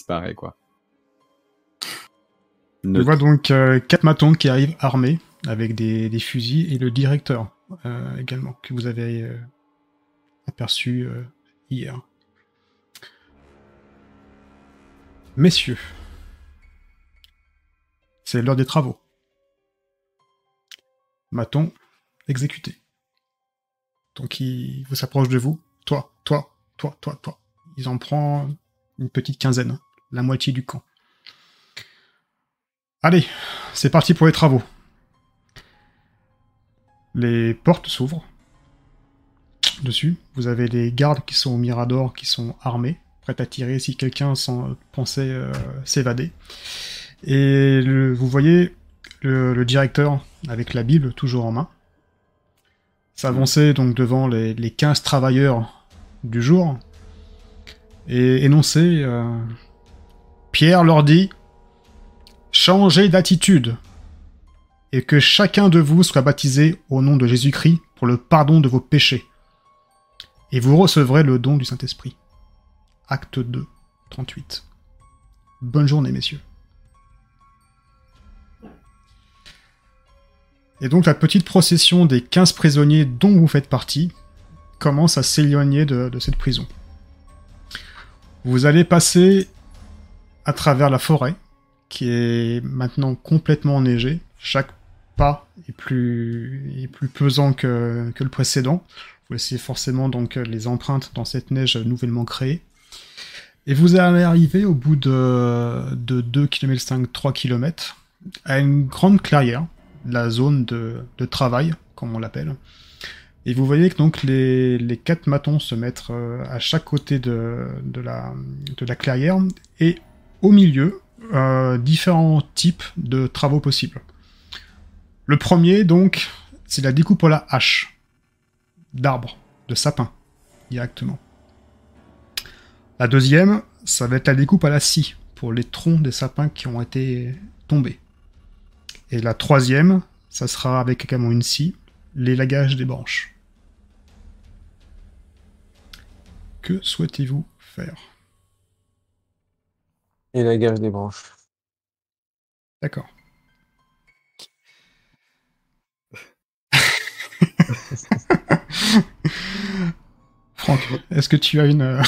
disparaît, quoi. On voit donc euh, quatre matons qui arrivent armés avec des, fusils et le directeur euh, également que vous avez euh, aperçu hier. Messieurs, c'est l'heure des travaux. Maton exécuté. Donc il vous s'approche de vous. Toi, toi, toi, toi, toi. Ils en prend une petite quinzaine, la moitié du camp. Allez, c'est parti pour les travaux. Les portes s'ouvrent. Dessus, vous avez les gardes qui sont au mirador, qui sont armés, prêts à tirer si quelqu'un pensait euh, s'évader. Et vous voyez le, directeur avec la Bible toujours en main s'avancer donc devant les, les 15 travailleurs du jour et énoncer euh, Pierre leur dit Changez d'attitude, et que chacun de vous soit baptisé au nom de Jésus-Christ pour le pardon de vos péchés, et vous recevrez le don du Saint-Esprit. Acte 2, 38. Bonne journée, messieurs. Et donc la petite procession des 15 prisonniers dont vous faites partie commence à s'éloigner de cette prison. Vous allez passer à travers la forêt, qui est maintenant complètement enneigé. Chaque pas est plus, est plus pesant que, que le précédent. Vous laissez forcément donc les empreintes dans cette neige nouvellement créée. Et vous allez arriver au bout de, de 2 km 5, 3 km, à une grande clairière, la zone de, de travail, comme on l'appelle. Et vous voyez que donc les, les quatre matons se mettent euh, à chaque côté de, de, la, de la clairière, et au milieu, euh, différents types de travaux possibles. Le premier, donc, c'est la découpe à la hache d'arbres, de sapins, directement. La deuxième, ça va être la découpe à la scie, pour les troncs des sapins qui ont été tombés. Et la troisième, ça sera avec également une scie, l'élagage des branches. Que souhaitez-vous faire? Et la gage des branches. D'accord. Franck, est-ce que tu as une, euh,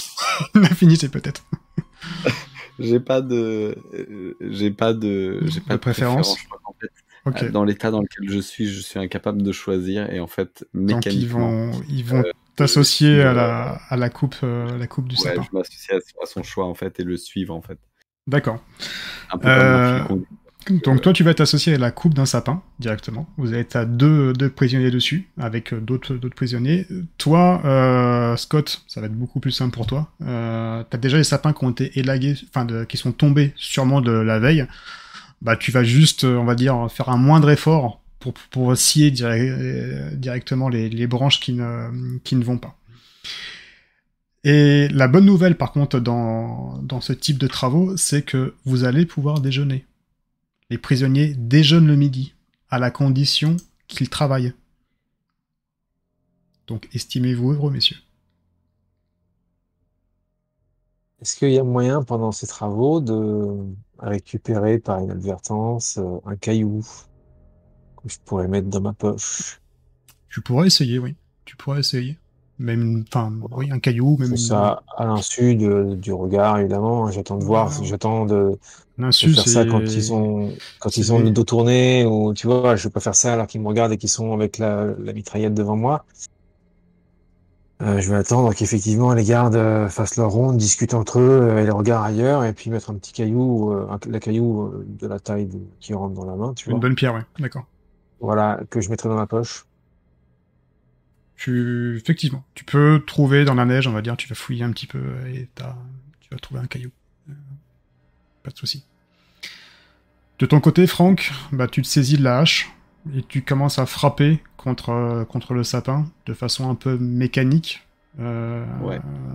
affinité peut-être? J'ai pas de, j'ai pas de, j'ai pas de, préférence? Dans l'état dans lequel je suis, je suis incapable de choisir et en fait mécaniquement. Donc ils vont, ils vont euh, t'associer à la, à la coupe, euh, la coupe du ouais, sapin. Je m'associe à, son choix en fait et le suivre en fait. D'accord. Euh, donc toi, tu vas t'associer à la coupe d'un sapin directement. Vous êtes à deux, deux prisonniers dessus, avec euh, d'autres prisonniers. Toi, euh, Scott, ça va être beaucoup plus simple pour toi. Euh, T'as déjà les sapins qui ont été élagués, enfin, qui sont tombés sûrement de la veille. Bah, tu vas juste, on va dire, faire un moindre effort pour, pour scier directement les, les branches qui ne, qui ne vont pas. Et la bonne nouvelle, par contre, dans, dans ce type de travaux, c'est que vous allez pouvoir déjeuner. Les prisonniers déjeunent le midi, à la condition qu'ils travaillent. Donc estimez-vous heureux, messieurs. Est-ce qu'il y a moyen pendant ces travaux de récupérer par inadvertance euh, un caillou que je pourrais mettre dans ma poche? Tu pourrais essayer, oui. Tu pourrais essayer même enfin oui un caillou même ça à l'insu du regard évidemment. J'attends de voir j'attends de, faire ça quand ils sont quand ils sont le dos tourné ou tu vois je vais pas faire ça alors qu'ils me regardent et qu'ils sont avec la, mitraillette devant moi. Euh, je vais attendre qu'effectivement les gardes euh, fassent leur ronde discutent entre eux euh, et les regards ailleurs et puis mettre un petit caillou un, la caillou de la taille qui rentre dans la main tu une bonne pierre ouais. D'accord. Voilà que je mettrai dans ma poche tu, effectivement, tu peux trouver dans la neige, on va dire, tu vas fouiller un petit peu et tu vas trouver un caillou. Euh, pas de souci. De ton côté, Franck, bah, tu te saisis de la hache et tu commences à frapper contre, euh, contre le sapin de façon un peu mécanique euh,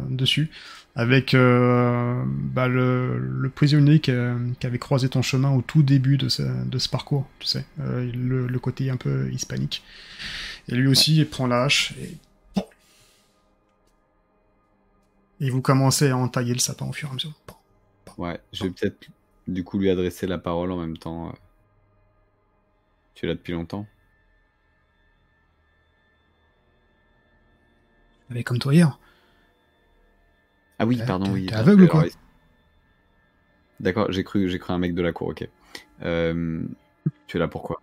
dessus, avec bah, le, prisonnier qui, avait croisé ton chemin au tout début de ce, de ce parcours, tu sais, le, le, côté un peu hispanique. Et lui aussi, il prend la hache et... Et vous commencez à entailler le sapin au fur et à mesure. Ouais, je vais peut-être du coup lui adresser la parole en même temps. Tu es là depuis longtemps Mais comme toi hier. Ah oui, pardon, oui. T'es aveugle ou quoi D'accord, j'ai cru, j'ai cru un mec de la cour, ok. Euh, tu es là pourquoi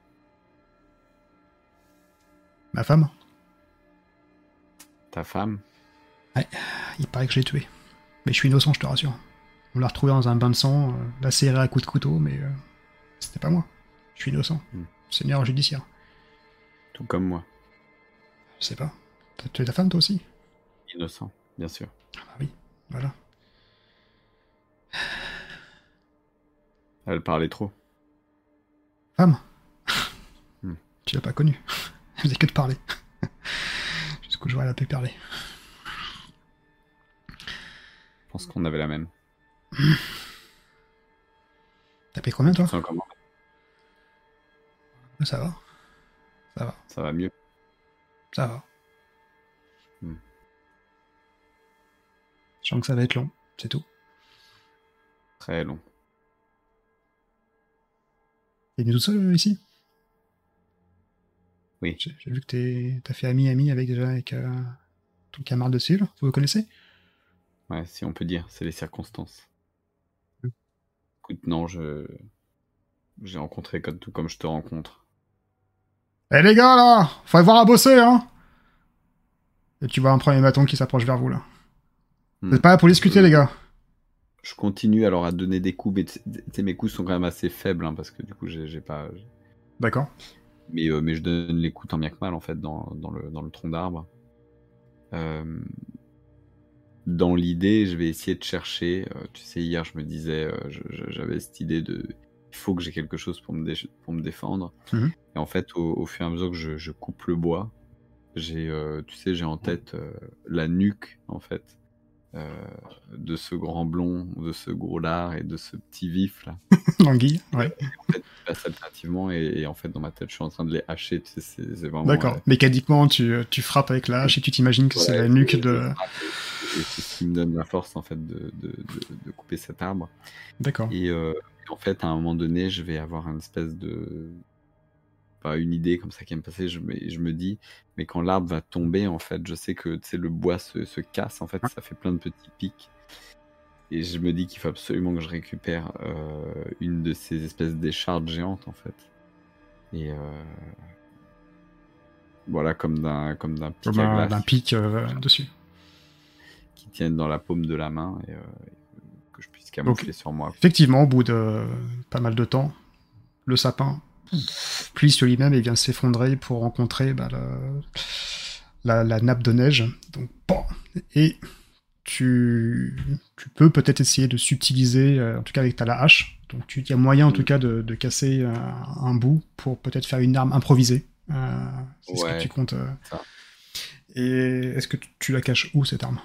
Ma femme Ta femme Ouais, il paraît que je l'ai tué. Mais je suis innocent, je te rassure. On l'a retrouvé dans un bain de sang, euh, la serré à coups de couteau, mais euh, c'était pas moi. Je suis innocent. C'est hmm. Seigneur judiciaire. Tout comme moi. Je sais pas. T'as tué ta femme toi aussi? Innocent, bien sûr. Ah bah oui, voilà. Elle parlait trop. Femme? Hmm. Tu l'as pas connue. Faisait que de parler. Jusqu'au jour où elle a pu parler. Je pense qu'on avait la même. T'as payé combien toi? Ça va. Ça va. Ça va mieux? Ça va. Hmm. Je sens que ça va être long, c'est tout. Très long. T'es venu tout seul euh, ici? Oui. J'ai vu que t'as fait ami-ami avec déjà avec euh, ton camarade de cellule. Vous le connaissez? Ouais, si on peut dire, c'est les circonstances. Mm. Écoute, non, je. J'ai rencontré comme tout comme je te rencontre. Eh les gars là Faut voir à bosser hein Et tu vois un premier bâton qui s'approche vers vous là. Hmm. Vous êtes pas là pour discuter les gars? je continue alors à donner des coups, mais mes coups sont quand même assez faibles hein, parce que du coup j'ai pas. D'accord. Mais, euh, mais je donne les coups tant bien que mal en fait dans, dans, le, dans le, tronc d'arbre. Euh, dans l'idée, je vais essayer de chercher. Euh, tu sais, hier je me disais, j'avais cette idée de. Il faut que j'ai quelque chose pour me, pour me défendre. Mhm. Et en fait, au, fur et à mesure que je, je coupe le bois, j'ai, tu sais, j'ai en tête la nuque en fait euh, de ce grand blond, de ce gros lard et de ce petit vif là. L'anguille, ouais. en fait, passe alternativement et, en fait dans ma tête je suis en train de les hacher. c'est vraiment. D'accord. Mécaniquement tu, tu, frappes avec la hache et tu t'imagines que c'est la nuque de. C'est ce qui me donne la force en fait de, de, de, couper cet arbre. D'accord. Et, euh, en fait à un moment donné je vais avoir une espèce de une idée comme ça qui me passer. Je me, je me dis, mais quand l'arbre va tomber, en fait, je sais que le bois se, se, casse, en fait, ça fait plein de petits pics. Et je me dis qu'il faut absolument que je récupère euh, une de ces espèces d'échardes géantes, en fait. Et euh, voilà, comme d'un comme d'un pic, d'un pic euh, dessus, qui tiennent dans la paume de la main et que je puisse camoufler sur moi. Effectivement, au bout de pas mal de temps, le sapin sur lui-même et vient s'effondrer pour rencontrer bah, la, nappe de neige. Donc, et tu, tu peux peut-être essayer de subtiliser, euh, en tout cas avec ta la hache. Donc, il y a moyen en tout cas de, casser euh, un bout pour peut-être faire une arme improvisée. Euh, c'est ce que tu comptes. Et est-ce que tu, la caches où cette arme?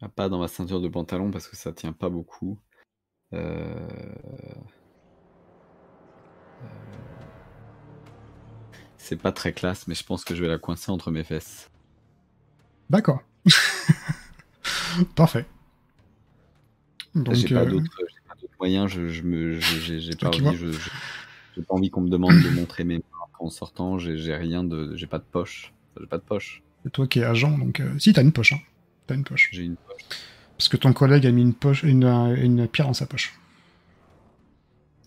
Ah, Pas dans ma ceinture de pantalon parce que ça tient pas beaucoup. Euh... C'est pas très classe, mais je pense que je vais la coincer entre mes fesses. D'accord. Parfait. J'ai pas euh, d'autres moyens, je, je me, j'ai pas, envie, pas envie qu'on me demande de montrer mes mains en sortant, j'ai rien de. J'ai pas de poche. J'ai pas de poche. C'est toi qui es agent, donc. Euh, si, t'as une poche, hein. T'as une poche. J'ai une poche. Parce que ton collègue a mis une poche, une, une pierre dans sa poche.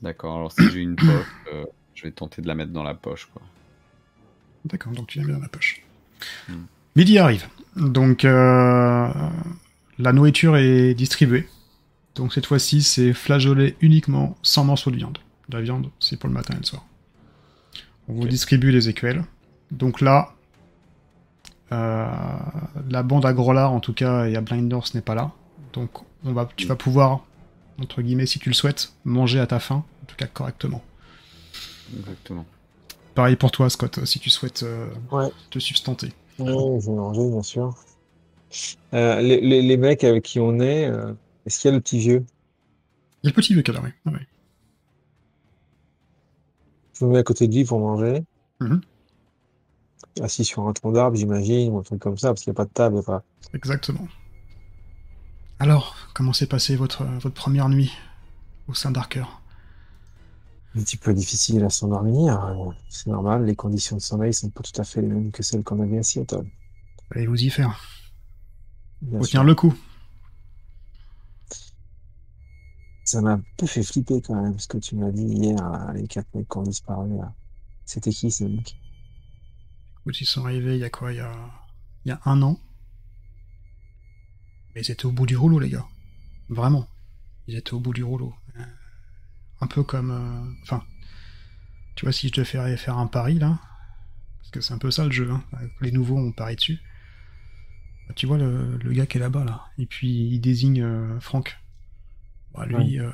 D'accord, alors si j'ai une poche, euh, je vais tenter de la mettre dans la poche, quoi. D'accord, donc tu la mets dans la poche. Hmm. Midi arrive. Donc euh, la nourriture est distribuée. Donc cette fois-ci, c'est flageolet uniquement sans morceaux de viande. La viande, c'est pour le matin et le soir. On vous distribue les écuelles. Donc là, euh, la bande à Grolard, en tout cas, et à Blind North n'est pas là. Donc on va, tu vas pouvoir, entre guillemets, si tu le souhaites, manger à ta faim, en tout cas correctement. Exactement. Pareil pour toi, Scott, si tu souhaites euh, te substanter. Oui, je vais manger, bien sûr. Euh, les, mecs avec qui on est, euh, est-ce qu'il y a le petit vieux? Il y a le petit vieux qui est là, oui. Je me mets à côté de lui pour manger. Mhm. Assis sur un tronc d'arbre, j'imagine, ou un truc comme ça, parce qu'il n'y a pas de table. Pas... Exactement. Alors, comment s'est passée votre, votre première nuit au sein d'Arker? Un petit peu difficile à s'endormir. C'est normal, les conditions de sommeil sont pas tout à fait les mêmes que celles qu'on avait à Seattle. Allez vous y faire? Faut tenir le coup. Ça m'a un peu fait flipper quand même, ce que tu m'as dit hier, les quatre mecs qui ont disparu. C'était qui ces mecs? Écoute, ils sont arrivés il y a quoi? Il y a... il y a un an. Mais ils étaient au bout du rouleau, les gars. Vraiment. Ils étaient au bout du rouleau. Un peu comme. euh, Enfin. tu vois, si je te fais faire un pari, là. Parce que c'est un peu ça le jeu, hein. Les nouveaux, on parie dessus. Bah, tu vois le, le gars qui est là-bas, là. Et puis, il désigne euh, Franck. Bah, lui, euh,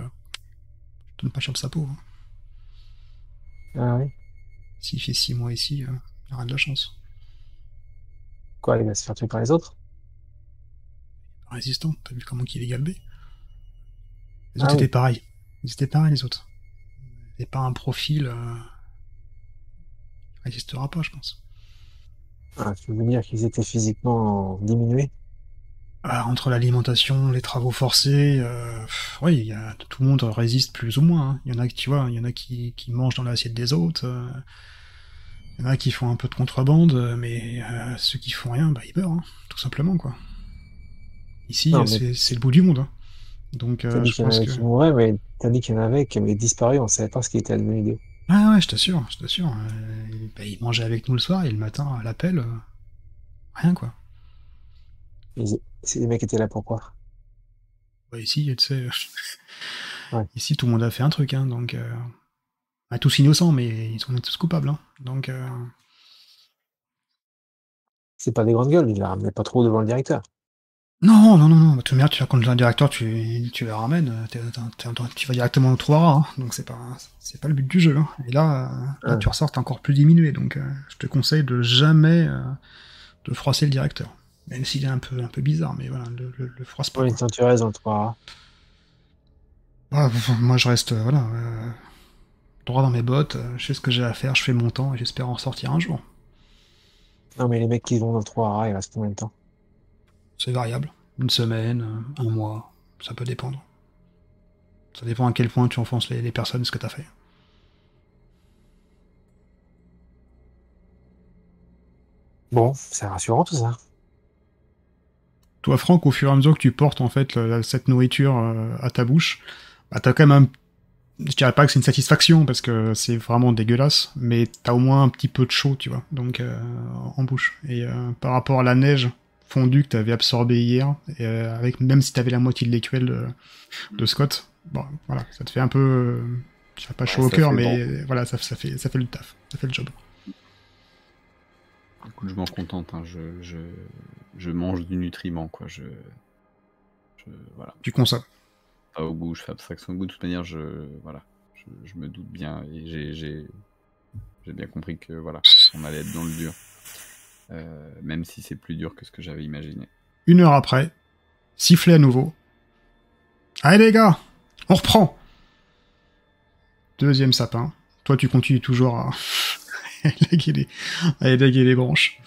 je donne pas cher de sa peau. hein. Ah oui S'il fait six mois ici, euh, il aura de la chance. Quoi, il va se faire tuer par les autres? Résistant, t'as vu comment il est galbé Les Ah autres oui. étaient pareils. Ils étaient pareils, les autres. Et pas un profil. Euh... Résistera pas, je pense. ah, Tu veux dire qu'ils étaient physiquement diminués Ah, entre l'alimentation, les travaux forcés, euh, oui, y a, tout le monde résiste plus ou moins. hein. Il y en a qui, tu vois, il y en a qui, qui mangent dans l'assiette des autres. euh, il y en a qui font un peu de contrebande, euh, mais euh, ceux qui font rien, bah, ils meurent, hein, tout simplement, quoi. Ici, euh, mais- c'est le bout du monde. hein. Donc, T'as euh, dit je qu'il y en pense avait que... qui mouraient, mais t'as dit qu'il y en avait qui avaient disparu, on savait pas ce qui était advenu d'eux. Ah ouais, je t'assure, je t'assure. Euh, bah, ils mangeaient avec nous le soir et le matin, à l'appel, euh, rien, quoi. Les mecs étaient là pourquoi Bah, ici, tu sais, Ouais. ici tout le monde a fait un truc, hein, donc euh, bah, tous innocents, mais ils sont tous coupables, hein, donc euh, C'est pas des grandes gueules, ils la ramenaient pas trop devant le directeur. Non, non, non, non, bah, tout merde, tu racontes un directeur, tu, tu les ramènes, euh, tu vas directement au trou hein, donc c'est pas, c'est pas le but du jeu, hein. et là, euh, là, Ouais. tu ressors t'es encore plus diminué, donc euh, je te conseille de jamais euh, de froisser le directeur, même s'il est un peu, un peu bizarre, mais voilà, le, le, le froisse pas. Oui, tu raison, crois. Ah, moi, je reste, voilà, euh, droit dans mes bottes, je sais ce que j'ai à faire, je fais mon temps et j'espère en sortir un jour. Non, mais les mecs qui vont dans le 3 rats, ils restent combien de temps? C'est variable. Une semaine, euh, un mois, ça peut dépendre. Ça dépend à quel point tu enfonces les, les personnes, ce que t'as fait. Bon, c'est rassurant tout ça. Toi, Franck, au fur et à mesure que tu portes en fait le- cette nourriture euh, à ta bouche, bah, t'as quand même un... Je dirais pas que c'est une satisfaction parce que c'est vraiment dégueulasse, mais t'as au moins un petit peu de chaud, tu vois, donc euh, en bouche. Et euh, par rapport à la neige fondue que t'avais absorbée hier, et, euh, avec même si t'avais la moitié de l'écuelle de, de Scott, bon, voilà, ça te fait un peu, euh, dirais pas chaud au ça cœur, mais voilà, ça, ça fait ça fait le taf, ça fait le job. Écoute, je m'en contente. hein, Je, je, je mange du nutriment, quoi. Je, je voilà. Tu consommes. Pas au goût, je fais abstraction au goût. De toute manière, je, voilà, je, je me doute bien et j'ai, j'ai, j'ai bien compris que voilà, on allait être dans le dur. Euh, même si c'est plus dur que ce que j'avais imaginé. Une heure après, sifflet à nouveau. Allez les gars, on reprend. Deuxième sapin. Toi, tu continues toujours à élaguer les, branches.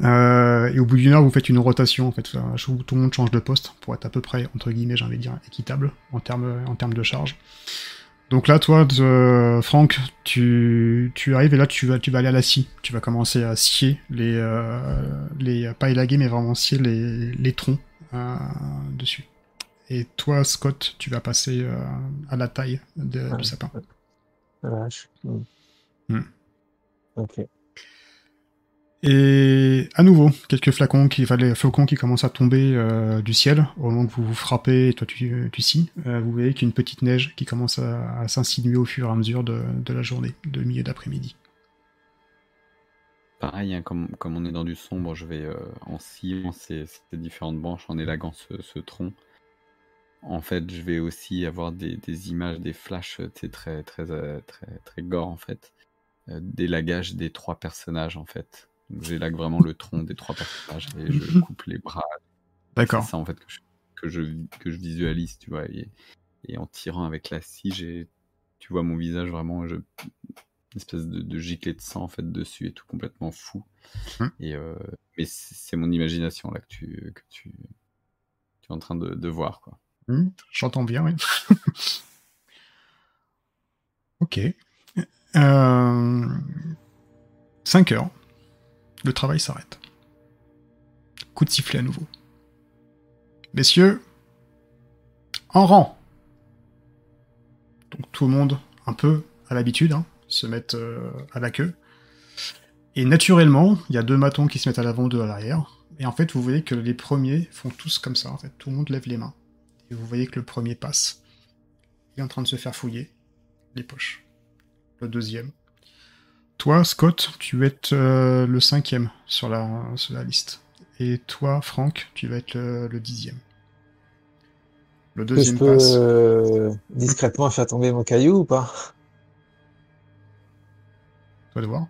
Euh, et au bout d'une heure, vous faites une rotation, en fait, où tout le monde change de poste pour être à peu près, entre guillemets, j'ai envie dire, équitable en termes, en termes de charge. Donc là, toi, de- Franck, tu, tu arrives et là, tu vas, tu vas aller à la scie. Tu vas commencer à scier les, euh, les pas élaguer, mais vraiment scier les, les troncs euh, dessus. Et toi, Scott, tu vas passer euh, à la taille de- Ouais. du sapin. La. Hmm. Ok. Et à nouveau, quelques flacons qui, flocons qui commencent à tomber euh, du ciel au moment que vous vous frappez et toi tu, tu scies. Euh, vous voyez qu'il y a une petite neige qui commence à, s'insinuer au fur et à mesure de, de la journée, de milieu d'après-midi. Pareil, hein, comme, comme on est dans du sombre, je vais euh, en sciant ces, ces différentes branches, en élaguant ce, tronc. En fait, je vais aussi avoir des, des images, des flashs, très, très, euh, très, très gore, en fait. Euh, d'élagage des trois personnages, en fait. Donc, j'élague vraiment le tronc des trois personnages et je coupe les bras. D'accord. C'est ça, en fait, que je, que je, que je visualise, tu vois. Et, et en tirant avec la scie, j'ai, tu vois mon visage vraiment, je, une espèce de, de giclée de sang, en fait, dessus et tout complètement fou. Hum. Et, euh, mais c'est mon imagination, là, que tu, que tu, tu es en train de, voir. quoi. Hmm, j'entends bien, oui. ok. 5 euh, heures. Le travail s'arrête. Coup de sifflet à nouveau. Messieurs, en rang. Donc tout le monde, un peu à l'habitude, hein, se met euh, à la queue. Et naturellement, il y a deux matons qui se mettent à l'avant, deux à l'arrière. Et en fait, vous voyez que les premiers font tous comme ça. En fait, tout le monde lève les mains. Et vous voyez que le premier passe. Il est en train de se faire fouiller les poches. Le deuxième. Toi, Scott, tu vas être euh, le cinquième sur la, sur la liste. Et toi, Franck, tu vas être le, dixième. Le deuxième je peux, passe. Euh, discrètement faire tomber mon caillou ou pas? Toi de voir.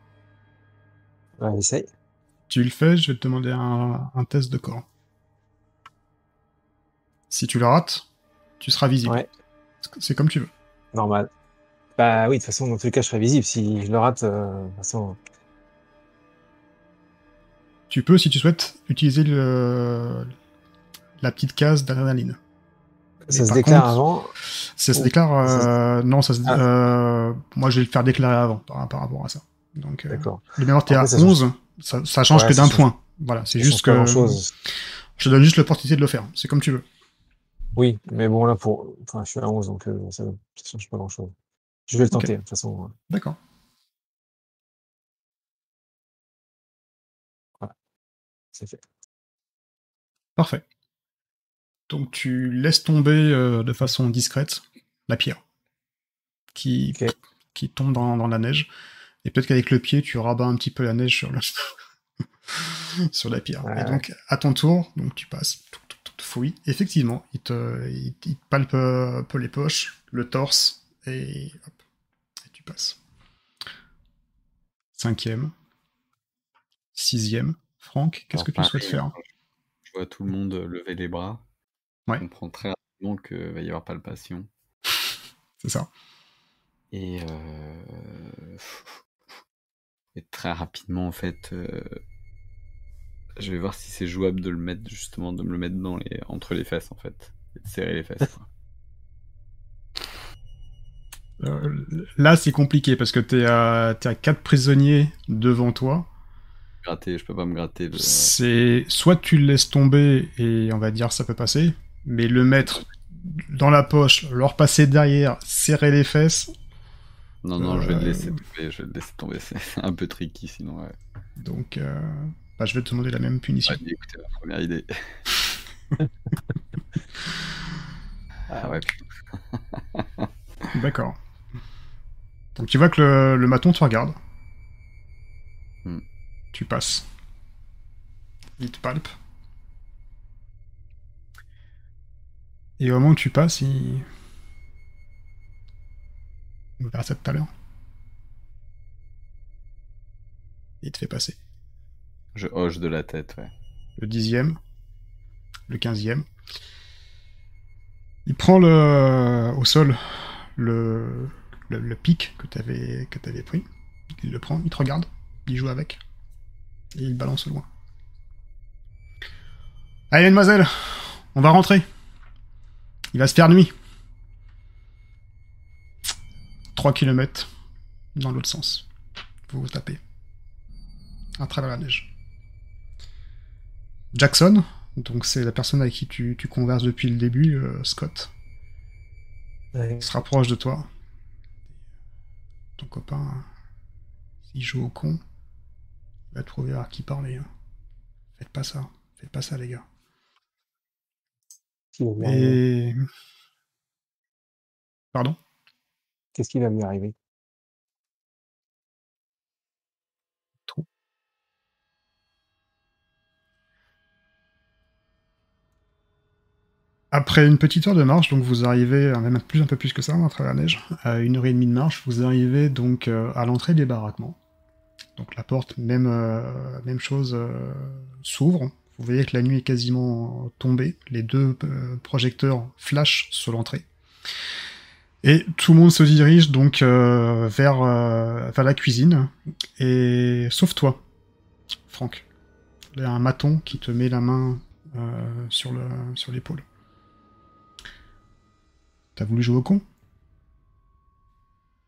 Ouais, essaye. Tu le fais, je vais te demander un, test de corps. Si tu le rates, tu seras visible. Ouais. C'est comme tu veux. Normal. Bah oui, de toute façon, dans tous les cas, je serai visible. Si je le rate, euh, de toute façon. Tu peux, si tu souhaites, utiliser le... la petite case d'adrénaline. Ça se déclare avant Ça se déclare. Euh, non, ça se. Ah. Euh, moi, je vais le faire déclarer avant par, par rapport à ça. Donc, D'accord. le mémoire, t'es à 11 ça, change que d'un point. Voilà, c'est juste que. Je te donne juste l'opportunité de le faire. C'est comme tu veux. Oui, mais bon, là, pour. Enfin, je suis à 11, donc euh, ça ne change pas grand-chose. Je vais le tenter, de toute façon. D'accord. Voilà. C'est fait. Parfait. Donc, tu laisses tomber euh, de façon discrète la pierre qui, qui tombe dans, dans la neige. Et peut-être qu'avec le pied, tu rabats un petit peu la neige sur, le... sur la pierre. Et donc, à ton tour, donc tu passes, tu fouilles. Effectivement, il te, il, palpe un peu les poches, le torse, et hop, passes. Cinquième. Sixième. Franck, qu'est-ce que tu souhaites faire Je vois tout le monde lever les bras. Ouais. On comprend très rapidement qu'il va y avoir palpation. C'est ça. Et euh... Et très rapidement, en fait, euh, je vais voir si c'est jouable de le mettre, justement, de me le mettre dans les... entre les fesses, en fait. Et de serrer les fesses. Euh, là, c'est compliqué parce que t'es à... es à quatre prisonniers devant toi. Gratter, je peux pas me gratter. C'est soit tu le laisses tomber et on va dire ça peut passer, mais le mettre dans la poche, leur passer derrière, serrer les fesses, non, non, je vais le laisser tomber, je vais le laisser tomber, c'est un peu tricky sinon, ouais. Donc, euh, bah, je vais te demander la même punition. Ouais, écoutez, ma première idée. ah ouais. D'accord. Donc tu vois que le, le maton te regarde. Hmm. Tu passes. Il te palpe. Et au moment où tu passes, il, on verra ça tout à l'heure. Il te fait passer. Je hoche de la tête, ouais. Le dixième. Le quinzième. Il prend le, au sol le, le, pic que tu avais, que avais pris. Il le prend, il te regarde, il joue avec. Et il balance loin. Allez, mademoiselle, on va rentrer. Il va se faire nuit. 3 km dans l'autre sens. Vous vous tapez. À travers la neige. Jackson, donc c'est la personne avec qui tu, converses depuis le début, euh, Scott, se rapproche de toi. Ton copain, s'il joue au con, il va trouver à qui parler. Hein. Faites pas ça. Faites pas ça, les gars. Et... Pardon? Qu'est-ce qui va lui arriver? Après une petite heure de marche, donc vous arrivez, même plus un peu plus que ça, à travers la neige, à une heure et demie de marche, vous arrivez donc euh, à l'entrée des baraquements. Donc la porte, même, euh, chose, euh, s'ouvre. Vous voyez que la nuit est quasiment tombée. Les deux projecteurs flashent sur l'entrée. Et tout le monde se dirige donc euh, vers, euh, la cuisine. Et sauf toi, Franck. Il y a un maton qui te met la main euh, sur l'épaule. T'as voulu jouer au con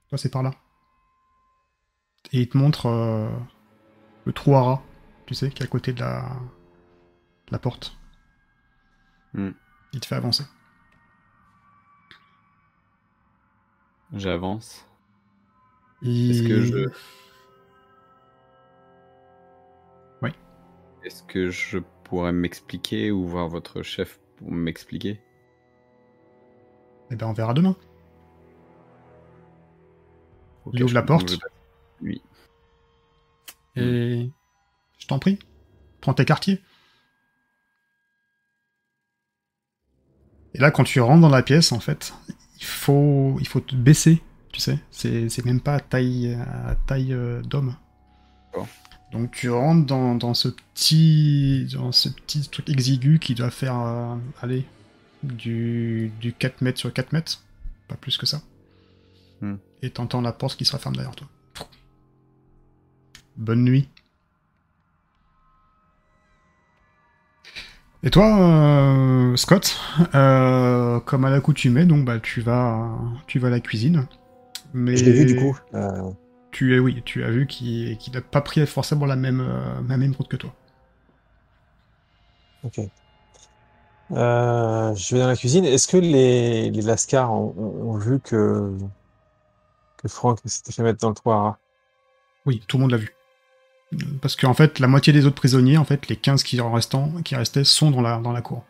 Toi, c'est par là. Et il te montre euh, le trou à rat, tu sais, qui est à côté de la, la porte. Hmm. Il te fait avancer. J'avance. Est-ce que je. Oui. Est-ce que je pourrais m'expliquer ou voir votre chef pour m'expliquer? Eh ben, on verra demain. Il ouvre la porte. Oui. Et je t'en prie, prends tes quartiers. Et là, quand tu rentres dans la pièce, en fait, il faut, il faut te baisser, tu sais. C'est, c'est même pas à taille, à taille euh, d'homme. Donc tu rentres dans, dans ce petit, dans ce petit truc exigu qui doit faire, euh, aller du, du 4 mètres sur 4 mètres, pas plus que ça. Hmm. Et t'entends la porte qui se referme derrière toi. Bonne nuit. Et toi, euh, Scott, euh, comme à l'accoutumée, donc bah tu vas, tu vas à la cuisine. Mais Je l'ai vu du coup. Euh, Tu es, oui, tu as vu qu'il n'a pas pris forcément la même, la même route que toi. ok. Euh, je vais dans la cuisine. Est-ce que les, les Lascars ont, vu que, que Franck s'était fait mettre dans le rats Oui, tout le monde l'a vu. Parce qu'en fait, la moitié des autres prisonniers, en fait, les 15 qui, en restant, qui restaient, sont dans la, dans la cour.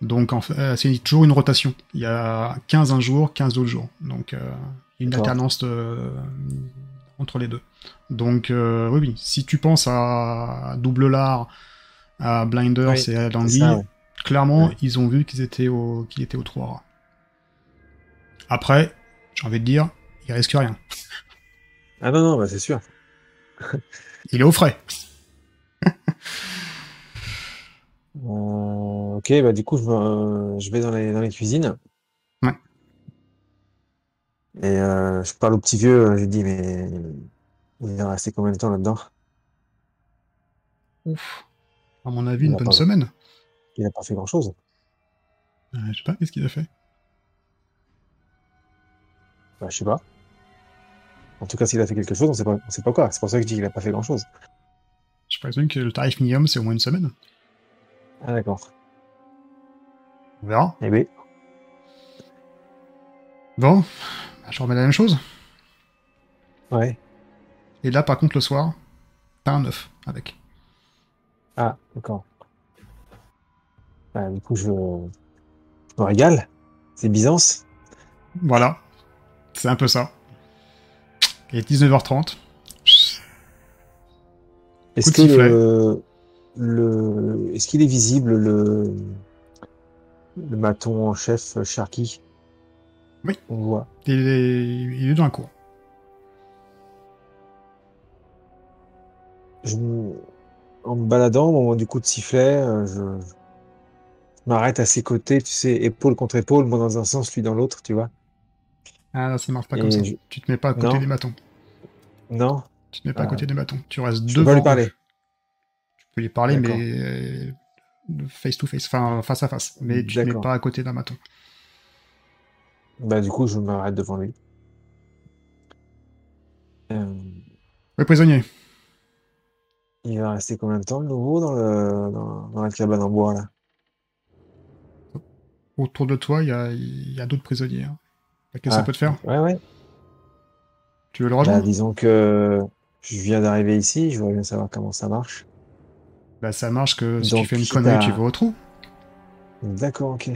Donc, en fait, euh, c'est toujours une rotation. Il y a 15 un jour, 15 d'autres jours. Donc, euh, il y a une alternance de- entre les deux. Donc, euh, oui, oui, si tu penses à Double Lard, à Blinders Oui, et à ouais. Clairement, Ouais. ils ont vu qu'ils étaient au, qu'il était au trou à rats. Après, j'ai envie de dire, il risque rien. Ah non, non, bah, c'est sûr. Il est au frais. Euh, ok, bah du coup, je, me- je vais dans les, dans les cuisines. Ouais. Et euh, je parle au petit vieux, je lui dis, mais il va rester combien de temps là-dedans? Ouf. À mon avis, une a bonne semaine. Il a pas fait grand-chose. Euh, je sais pas, qu'est-ce qu'il a fait? Bah, je sais pas. En tout cas, s'il a fait quelque chose, on sait pas, on sait pas quoi. C'est pour ça que je dis qu'il a pas fait grand-chose. Je présume que le tarif minimum, c'est au moins une semaine. Ah, d'accord. On verra. Eh ben, Bon, bah, je remets la même chose. ouais. Et là, par contre, le soir, t'as un œuf avec. Ah, d'accord. Bah, du coup, je, je me régale. C'est Byzance. Voilà. C'est un peu ça. Il est 19h30. Est-ce que le, le, est-ce qu'il est visible le, le maton en chef euh, Sharky? Oui. On voit. Il est, il est dans la cour. Je, me- en me baladant, au moment du coup de sifflet, euh, je, je m'arrête à ses côtés, tu sais, épaule contre épaule, moi dans un sens, lui dans l'autre, tu vois. Ah, là, ça marche pas Et comme ça. je- Tu te mets pas à côté Non. des bâtons. Non? Tu te mets pas à Ah. côté des bâtons. Tu restes Je devant. peux pas lui parler. Tu peux lui parler, mais euh, face to face, enfin face à face. Mais tu te mets pas à côté d'un bâton. Bah, du coup, je m'arrête devant lui. Euh, Oui, prisonnier. il va rester combien de temps, le nouveau, dans le, dans, dans la cabane en bois, là? Autour de toi, il y a, il y a d'autres prisonniers. hein. Qu'est-ce que ça Ah. peut te faire? Ouais, ouais. Tu veux le Bah, rejoindre disons que je viens d'arriver ici, je voudrais bien savoir comment ça marche. Bah, ça marche que si Donc, tu fais une connerie, tu vas au trou. D'accord, ok.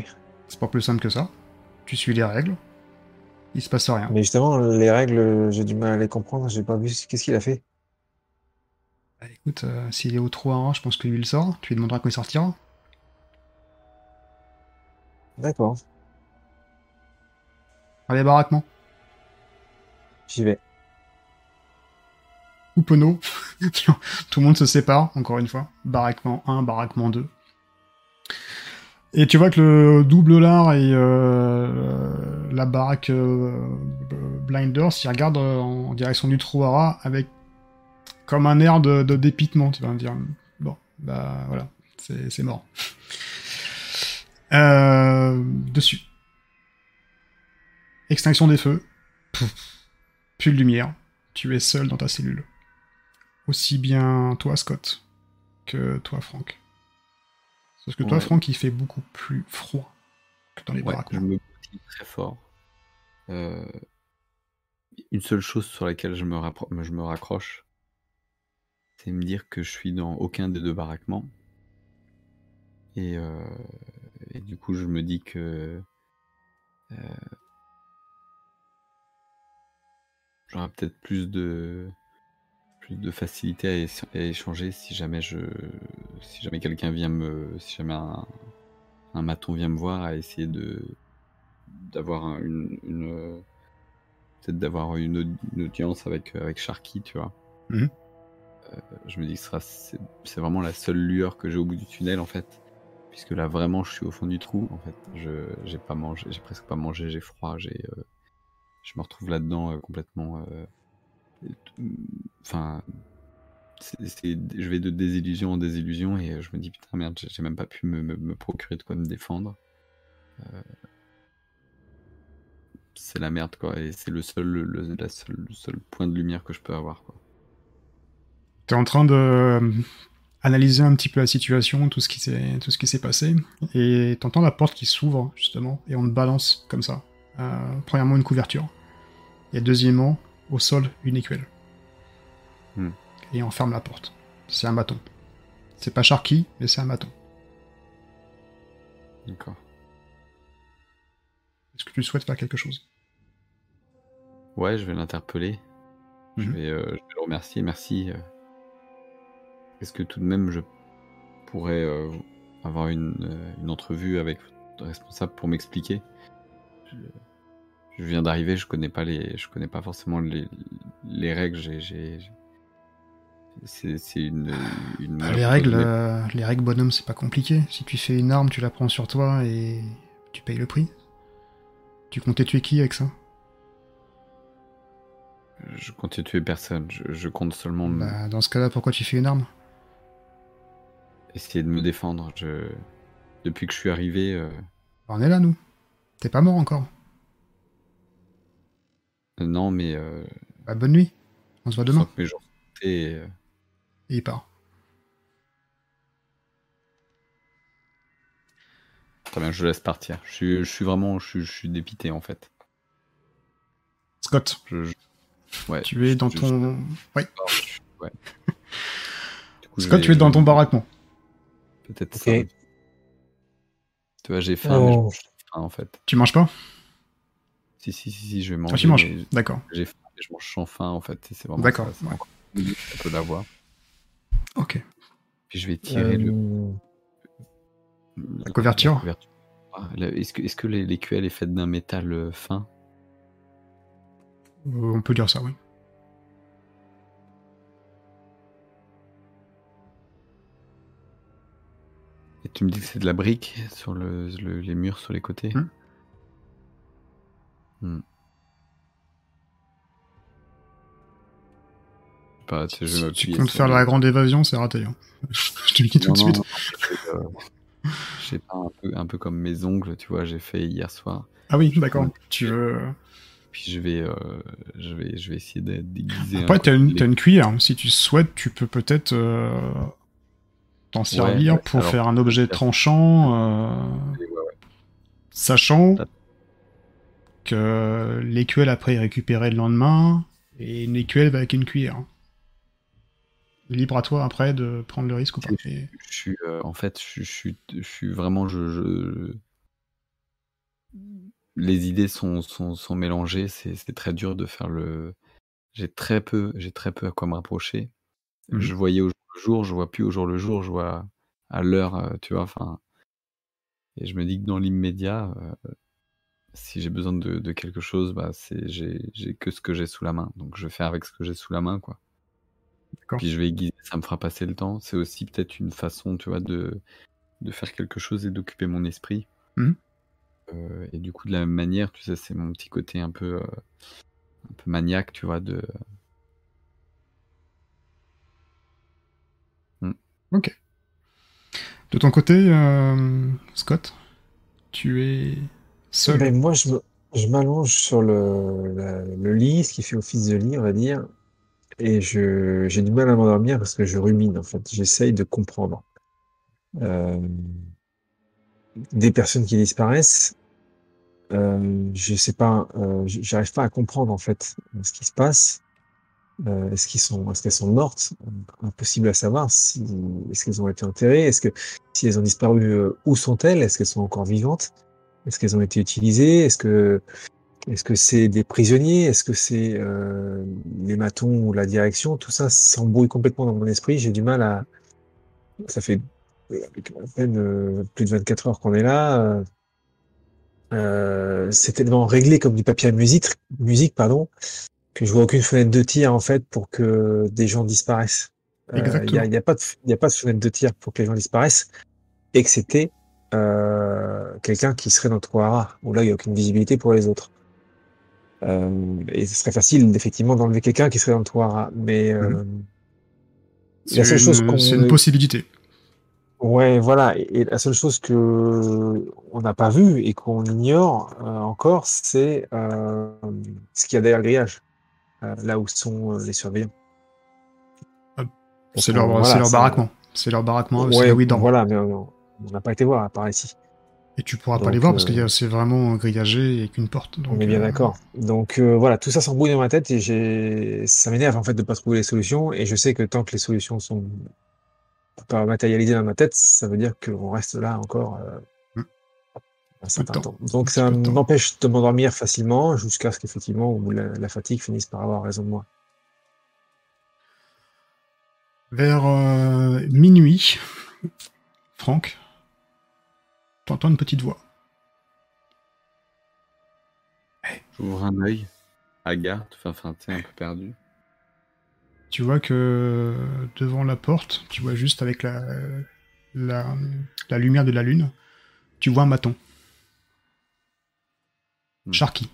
C'est pas plus simple que ça. Tu suis les règles. Il se passe rien. Mais justement, les règles, j'ai du mal à les comprendre, j'ai pas vu ce- qu'est-ce qu'il a fait. Bah, écoute, euh, s'il est au trou à je pense que lui il sort. Tu lui demanderas quand il sortira. D'accord, Allez, baraquement. j'y vais. Ou penaud. Tout le monde se sépare, encore une fois. Baraquement 1, baraquement 2. Et tu vois que le double lard et euh, la baraque euh, Blinders, ils regardent euh, en direction du trou à rat avec comme un air de, de dépitement. Tu vas me dire, bon, bah voilà, c'est mort. Euh, dessus. Extinction des feux. Plus de lumière. Tu es seul dans ta cellule. Aussi bien toi, Scott, que toi, Franck. Parce que toi, Franck, il fait beaucoup plus froid que dans les ouais. Je me très fort. Euh, une seule chose sur laquelle je me, je me raccroche, c'est me dire que je suis dans aucun des deux baraquements. Et, euh, et du coup, je me dis que euh, j'aurai peut-être plus de plus de facilité à, échanger si jamais je si jamais quelqu'un vient me si jamais un, un, maton vient me voir à essayer de d'avoir une, une peut-être d'avoir une, audience avec avec Sharky tu vois mhm. euh, je me dis que c'est vraiment la seule lueur que j'ai au bout du tunnel en fait puisque là vraiment je suis au fond du trou en fait je j'ai pas mangé j'ai presque pas mangé j'ai froid j'ai euh, je me retrouve là-dedans euh, complètement. Euh, enfin, je vais de désillusion en désillusion et je me dis putain merde, j'ai même pas pu me, procurer de quoi me défendre. c'est la merde quoi, et c'est le seul, le, la seul, seul point de lumière que je peux avoir. T'es en train de analyser un petit peu la situation, tout ce qui s'est, tout ce qui s'est passé, et t'entends la porte qui s'ouvre justement, et on te balance comme ça. premièrement une couverture. Et deuxièmement, au sol, une écuelle. Hmm. Et on ferme la porte. C'est un bâton. C'est pas Sharky, mais c'est un bâton. D'accord. Est-ce que tu souhaites faire quelque chose? Ouais, je vais l'interpeller. je, mhm. vais, euh, je, vais, le remercier. Merci. Euh. Est-ce que tout de même je pourrais euh, avoir une, une, entrevue avec le responsable pour m'expliquer? Je viens d'arriver, je connais pas les, je connais pas forcément les, les règles. J'ai, c'est, une, une les règles, euh, les règles bonhomme, c'est pas compliqué. Si tu fais une arme, tu la prends sur toi et tu payes le prix. Tu comptais tuer qui avec ça? Je comptais tuer personne. Je, compte seulement. Bah, dans ce cas-là, pourquoi tu fais une arme? Essayer de me défendre. Je... Depuis que je suis arrivé. Euh, On est là, nous. T'es pas mort encore. Non, mais. Euh... Bah, bonne nuit. On se voit demain. et, euh, et il part. Très bien, je laisse partir. Je suis, je suis vraiment je, suis dépité en fait. Scott. Ouais, tu es dans ton. Ouais. Scott, tu es dans ton baraquement. Peut-être ça. Tu vois, j'ai faim, mais je oh. mange faim en fait. Tu manges pas? Si, si, si, je vais manger. Ah, tu manges D'accord. J'ai faim, je mange sans faim, en fait. C'est vraiment D'accord. Ouais. On peut l'avoir. Ok. Puis je vais tirer le... Euh, la couverture, ah, Est-ce que, est que l'écuelle est faite d'un métal euh, fin? Euh, On peut dire ça, oui. Et tu me dis que c'est de la brique sur le, les murs sur les côtés hmm. Hmm. Pas, tu, je tu comptes faire la grande évasion, c'est raté. Hein. je te le dis tout de suite. je sais pas, un peu, un peu comme mes ongles, tu vois, j'ai fait hier soir. Ah oui, d'accord. Tu veux. Puis je vais, euh, je vais, je vais essayer d'être déguisé. Après, t'as une, une cuillère. Si tu souhaites, tu peux peut-être euh, t'en servir pour faire un objet tranchant. Euh, sachant l'écuelle après est récupérée le lendemain, et une écuelle va avec une cuillère. Libre à toi après de prendre le risque ou pas. Je, suis, euh, en fait, je, suis, je suis vraiment. Je, Les idées sont, sont, sont mélangées, c'est très dur de faire le. J'ai très peu, j'ai très peu à quoi me rapprocher. Mhm. Je voyais au jour le jour, je vois plus au jour le jour, je vois à l'heure, euh, tu vois. Enfin, et je me dis que dans l'immédiat, euh, si j'ai besoin de, quelque chose, bah c'est j'ai que ce que j'ai sous la main. Donc je fais avec ce que j'ai sous la main, quoi. Puis je vais aiguiser, ça me fera passer le temps. C'est aussi peut-être une façon, tu vois, de, de faire quelque chose et d'occuper mon esprit. Mmh. Euh, et du coup, de la même manière, tu sais, c'est mon petit côté un peu, euh, un peu maniaque, tu vois, de. Ok. De ton côté, euh, Scott Tu es seul. Ben, moi, je, je m'allonge sur le, le lit, ce qui fait office de lit, on va dire, et j'ai du mal à m'endormir parce que je rumine, en fait. J'essaye de comprendre. Euh, des personnes qui disparaissent, euh, je sais pas, euh, j'arrive pas à comprendre en fait ce qui se passe. Euh, est-ce qu'elles sont mortes? Impossible à savoir. Est-ce qu'elles ont été enterrées? Est-ce que si elles ont disparu, euh, où sont-elles? Est-ce qu'elles sont encore vivantes? Est-ce qu'elles ont été utilisées? Est-ce que, est-ce que c'est des prisonniers? Est-ce que c'est euh, les matons ou la direction? Tout ça s'embrouille complètement dans mon esprit. J'ai du mal à. Ça fait à peine plus de 24 heures qu'on est là. Euh, c'est tellement réglé comme du papier à musique, musique pardon, que je vois aucune fenêtre de tir en fait pour que des gens disparaissent. Il euh, n'y a, pas de, y a pas de fenêtre de tir pour que les gens disparaissent, excepté euh, quelqu'un qui serait dans Troara, où là il n'y a aucune visibilité pour les autres. Euh, et ce serait facile effectivement d'enlever quelqu'un qui serait dans Troara, mais euh, mmh. la seule chose c'est une possibilité. Ouais, voilà. Et, la seule chose que on n'a pas vu et qu'on ignore euh, encore, c'est euh, ce qu'il y a derrière le grillage, là où sont les surveillants. Ah, c'est leur, leur baraquement. C'est leur baraquement. Ouais, oui, dans. Voilà, mais on n'a pas été voir à part ici. Et tu pourras pas les voir parce que c'est vraiment grillagé et qu'une porte. on est bien d'accord. Donc voilà, tout ça s'embrouille dans ma tête et j'ai, ça m'énerve en fait de pas trouver les solutions. Et je sais que tant que les solutions sont pas matérialiser dans ma tête, ça veut dire qu'on reste là encore euh. Un certain temps. Donc ça m'empêche de m'endormir facilement jusqu'à ce qu'effectivement la, fatigue finisse par avoir raison de moi. Vers euh, minuit, Franck, entends une petite voix. J'ouvre un œil, hagarde, enfin, tu un peu perdu tu vois que devant la porte, tu vois juste avec la, la, lumière de la lune, tu vois un maton. Hmm. Sharky.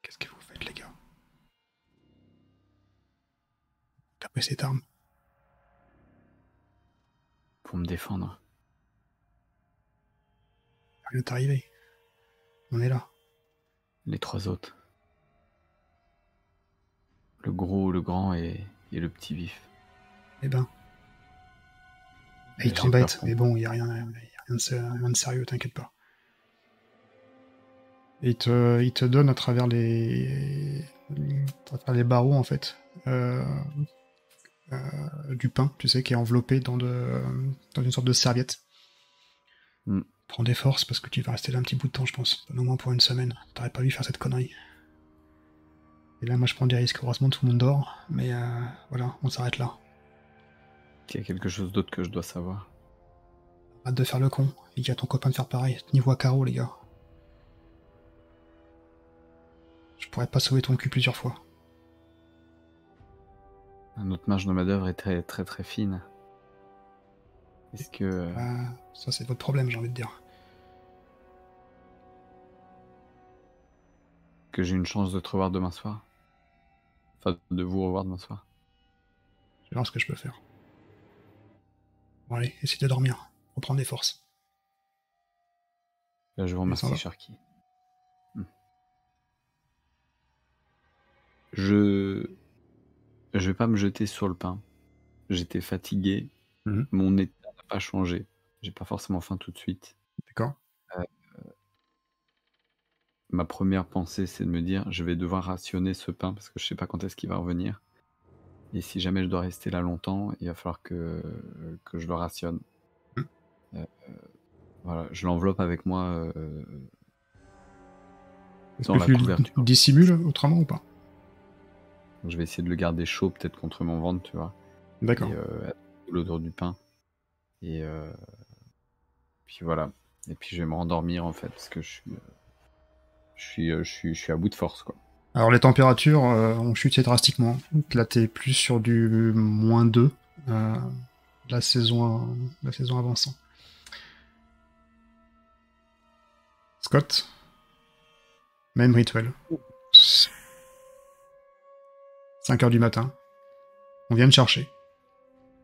Qu'est-ce que vous faites, les gars? Tapez cette arme. Pour me défendre. Rien n'est arrivé. On est là. Les trois autres. Le gros, le grand et, le petit vif. Eh ben. il t'embête, mais bon, il n'y a, rien, de, sérieux, t'inquiète pas. Il te, il te donne à travers les, à travers les barreaux, en fait, euh, euh, du pain, tu sais, qui est enveloppé dans, de, dans une sorte de serviette. Mm. Prends des forces parce que tu vas rester là un petit bout de temps, je pense. Au moins pour une semaine. T'aurais pas vu faire cette connerie. Et là, moi, je prends des risques. Heureusement, tout le monde dort. Mais euh, voilà, on s'arrête là. Il y a quelque chose d'autre que je dois savoir? Hâte de faire le con. Il y a ton copain de faire pareil. Niveau à carreau, les gars. Pourrais pas sauver ton cul plusieurs fois. Notre marge de manœuvre est très très très fine. Est-ce que. Euh, ah, ça, c'est votre problème, j'ai envie de dire. Que j'ai une chance de te revoir demain soir? De vous revoir demain soir? Je vais voir ce que je peux faire. Bon allez, essaye de dormir. Reprendre des forces. Là, je vous remercie, Sharky. Je... Je vais pas me jeter sur le pain. J'étais fatigué. Mhm. Mon état n'a pas changé. J'ai pas forcément faim tout de suite. D'accord ma première pensée, c'est de me dire, je vais devoir rationner ce pain parce que je sais pas quand est-ce qu'il va revenir. Et si jamais je dois rester là longtemps, il va falloir que, que je le rationne. Mmh. Euh, voilà, je l'enveloppe avec moi euh, dans la couverture. dissimule autrement ou pas? Je vais essayer de le garder chaud, peut-être contre mon ventre, tu vois. D'accord. Euh, l'odeur du pain. Et euh, puis voilà. Et puis je vais me rendormir en fait, parce que je suis je suis, euh, je suis, je suis à bout de force, quoi. Alors les températures euh, ont chuté drastiquement. Là t'es plus sur du moins 2 euh, la saison la saison avançant. Scott, même rituel. 5 heures du matin. On vient de chercher.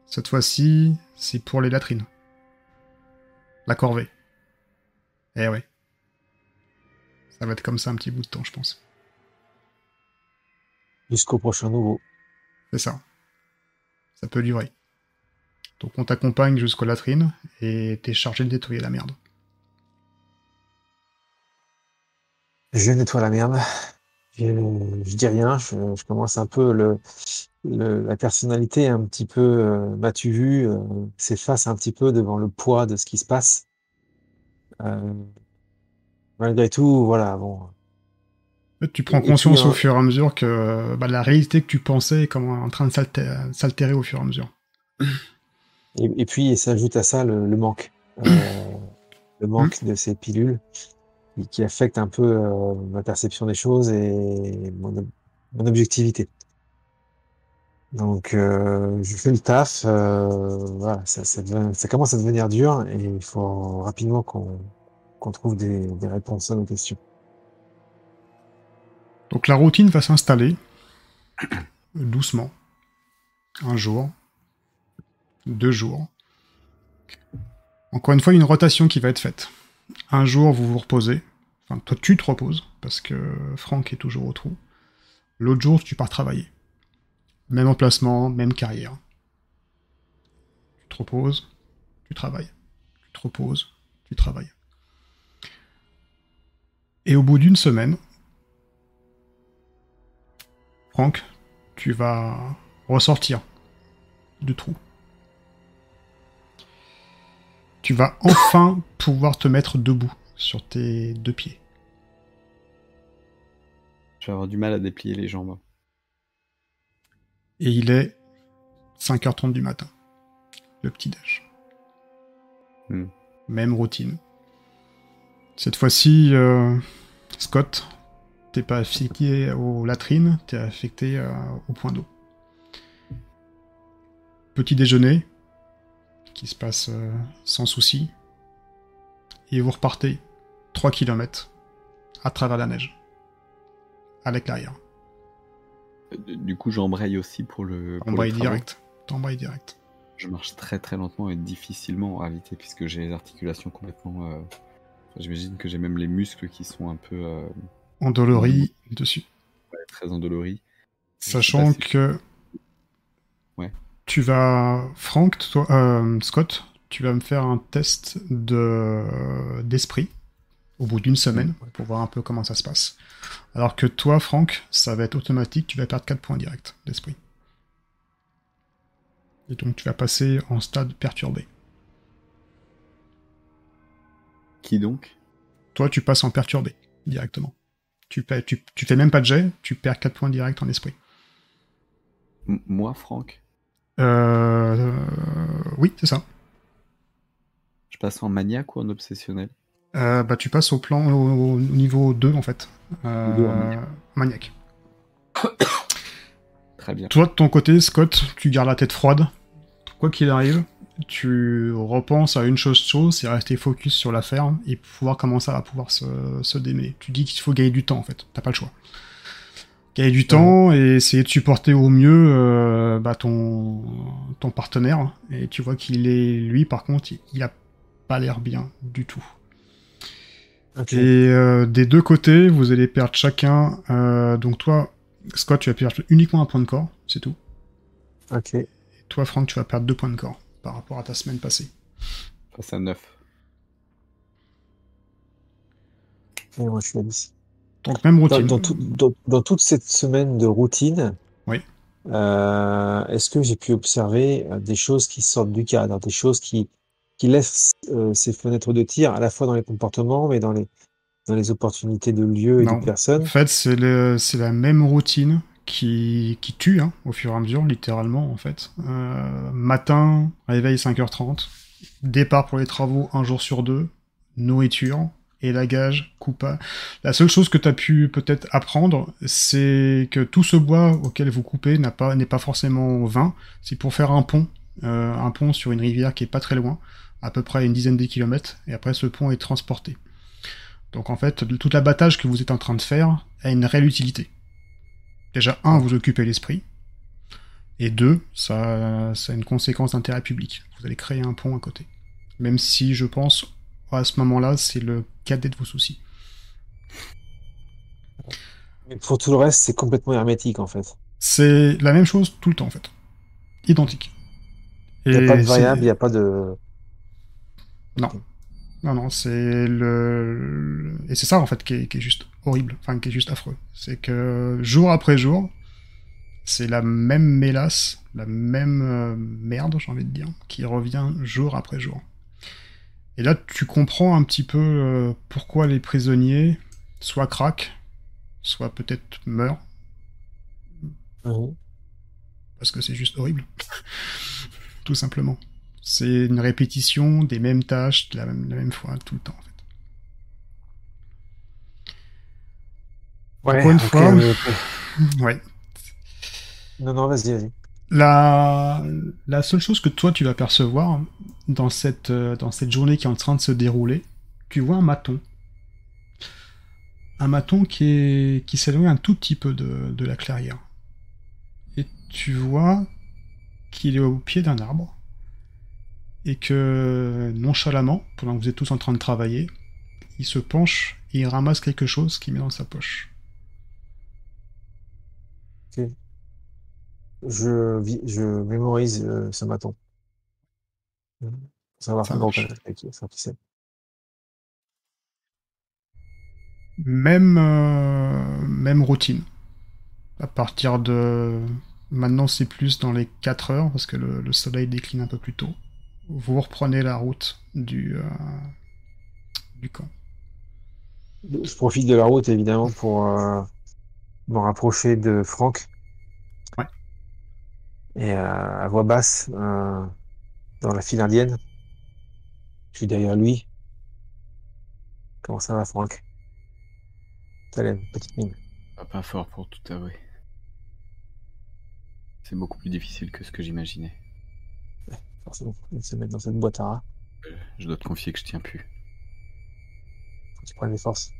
Cette fois-ci, c'est pour les latrines. La corvée. Eh ouais. Ça va être comme ça un petit bout de temps, je pense. Jusqu'au prochain nouveau. C'est ça. Ça peut durer. Donc on t'accompagne jusqu'aux latrines et t'es chargé de nettoyer la merde. Je nettoie la merde. Je, je dis rien. Je, commence un peu le, la personnalité un petit peu, euh, m'as-tu vu, euh, s'efface un petit peu devant le poids de ce qui se passe. Euh, malgré tout, voilà, bon. Tu prends conscience au fur et à mesure que bah, la réalité que tu pensais est en train de s'altérer au fur et à mesure. Et, puis s'ajoute à ça le, manque. le manque de ces pilules qui affecte un peu ma perception des choses et mon, objectivité. Donc, euh, je fais le taf. Euh, voilà, ça, commence à devenir dur et il faut rapidement qu'on qu'on trouve des, des, réponses à nos questions. Donc, la routine va s'installer doucement. Un jour, deux jours. Encore une fois, une rotation qui va être faite. Un jour, vous vous reposez. Enfin, toi, tu te reposes parce que Franck est toujours au trou. L'autre jour, tu pars travailler. Même emplacement, même carrière. Tu te reposes, tu travailles. Tu te reposes, tu travailles. Et au bout d'une semaine, Franck, tu vas ressortir du trou. Tu vas enfin pouvoir te mettre debout sur tes deux pieds. Je vais avoir du mal à déplier les jambes. Et il est 5h30 du matin. Le petit déj. Hmm. Même routine. Cette fois-ci, euh, Scott, t'es pas affecté aux latrines, t'es affecté euh, au point d'eau. Petit déjeuner, qui se passe euh, sans souci. Et vous repartez 3 km à travers la neige. Avec l'arrière. Du coup, j'embraye aussi pour le. Embraye direct. T'embrayes direct. Je marche très très lentement et difficilement à éviter puisque j'ai les articulations complètement. Euh, j'imagine que j'ai même les muscles qui sont un peu. Euh... Endoloris dessus. Ouais, très endoloris. Sachant que. Tu vas. Franck, toi, euh, Scott, tu vas me faire un test de d'esprit au bout d'une semaine pour voir un peu comment ça se passe. Alors que toi, Franck, ça va être automatique, tu vas perdre 4 points directs d'esprit. Et donc tu vas passer en stade perturbé. Qui donc? Toi, tu passes en perturbé directement. Tu, tu, tu, fais même pas de jet, tu perds 4 points directs en esprit. moi, Franck? Oui, c'est ça. Je passe en maniaque ou en obsessionnel? Euh, bah, tu passes au plan au, niveau 2 en fait. Euh, maniaque. Très bien. Toi de ton côté, Scott, tu gardes la tête froide. Quoi qu'il arrive, tu repenses à une chose chose, c'est rester focus sur l'affaire et voir comment ça va pouvoir se, se démêler. Tu dis qu'il faut gagner du temps en fait, t'as pas le choix. Gagner du temps et essayer de supporter au mieux euh, bah, ton, ton partenaire. Et tu vois qu'il est, lui par contre, il a pas l'air bien du tout. Et euh, des deux côtés, vous allez perdre chacun. Euh, donc toi, Scott, tu vas perdre uniquement un point de corps, c'est tout. Ok. Et toi, Franck, tu vas perdre deux points de corps par rapport à ta semaine passée. Face à 9. Et moi, je suis à 10. Donc même routine. Dans, toute cette semaine de routine, oui. Euh, est-ce que j'ai pu observer des choses qui sortent du cadre, des choses qui, qui laisse euh, ses fenêtres de tir à la fois dans les comportements, mais dans les, dans les opportunités de lieux et de personnes? En fait, c'est la même routine qui, qui tue hein, au fur et à mesure, littéralement, en fait. Euh, matin, réveil 5h30, départ pour les travaux un jour sur deux, nourriture, élagage, coupa. La seule chose que tu as pu peut-être apprendre, c'est que tout ce bois auquel vous coupez n'est pas, forcément vain. C'est pour faire un pont, euh, un pont sur une rivière qui est pas très loin à peu près une dizaine de kilomètres, et après ce pont est transporté. Donc en fait, toute l'abattage que vous êtes en train de faire a une réelle utilité. Déjà, un, vous occupez l'esprit, et deux, ça a une conséquence d'intérêt public. Vous allez créer un pont à côté. Même si, je pense, à ce moment-là, c'est le cadet de vos soucis. Mais pour tout le reste, c'est complètement hermétique en fait. C'est la même chose tout le temps en fait. Identique. Il n'y a pas de variable, il n'y a pas de. Non. Non, non, c'est le. Et c'est ça en fait qui est, qui est, juste horrible, enfin qui est juste affreux. C'est que jour après jour, c'est la même mélasse, la même euh, merde, j'ai envie de dire, qui revient jour après jour. Et là, tu comprends un petit peu euh, pourquoi les prisonniers soit craquent, soit peut-être meurent. Parce que c'est juste horrible. tout simplement. C'est une répétition des mêmes tâches, de la même, la même fois, tout le temps, en fait. Ouais, Encore une fois. euh, Ouais. Non, non, vas-y, vas-y. La, la seule chose que toi tu vas percevoir dans cette, euh, dans cette journée qui est en train de se dérouler, tu vois un maton. Un maton qui s'éloigne un tout petit peu de, la clairière. Et tu vois qu'il est au pied d'un arbre. Et que, nonchalamment, pendant que vous êtes tous en train de travailler, il se penche et il ramasse quelque chose qu'il met dans sa poche. Je, vis- je mémorise euh, ce matin. Ça marche. Même, euh, même routine. À partir de... Maintenant, c'est plus dans les 4 heures, parce que le, le soleil décline un peu plus tôt. Vous reprenez la route du, euh, du camp. Je profite de la route, évidemment, pour euh, me rapprocher de Franck. Ouais. Et euh, à voix basse, euh, dans la file indienne. Je suis derrière lui. Comment ça va, Franck? Salut, petite mine. Pas, pas fort pour tout avouer. C'est beaucoup plus difficile que ce que j'imaginais. Forcément, il se mettre dans cette boîte à rats. Euh, Je dois te confier que je tiens plus. Faut que tu prennes les forces.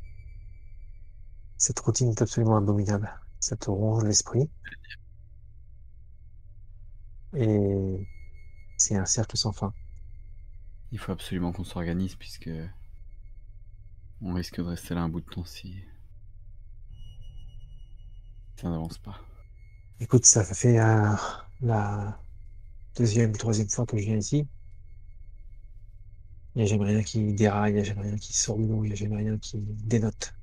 Cette routine est absolument abominable. Ça te ronge l'esprit. Et c'est un cercle sans fin. Il faut absolument qu'on s'organise puisque on risque de rester là un bout de temps si ça n'avance pas. Écoute, ça fait euh, la deuxième, troisième fois que je viens ici. Il n'y a jamais rien qui déraille, il n'y a jamais rien qui sort du lot, il n'y a jamais rien qui dénote.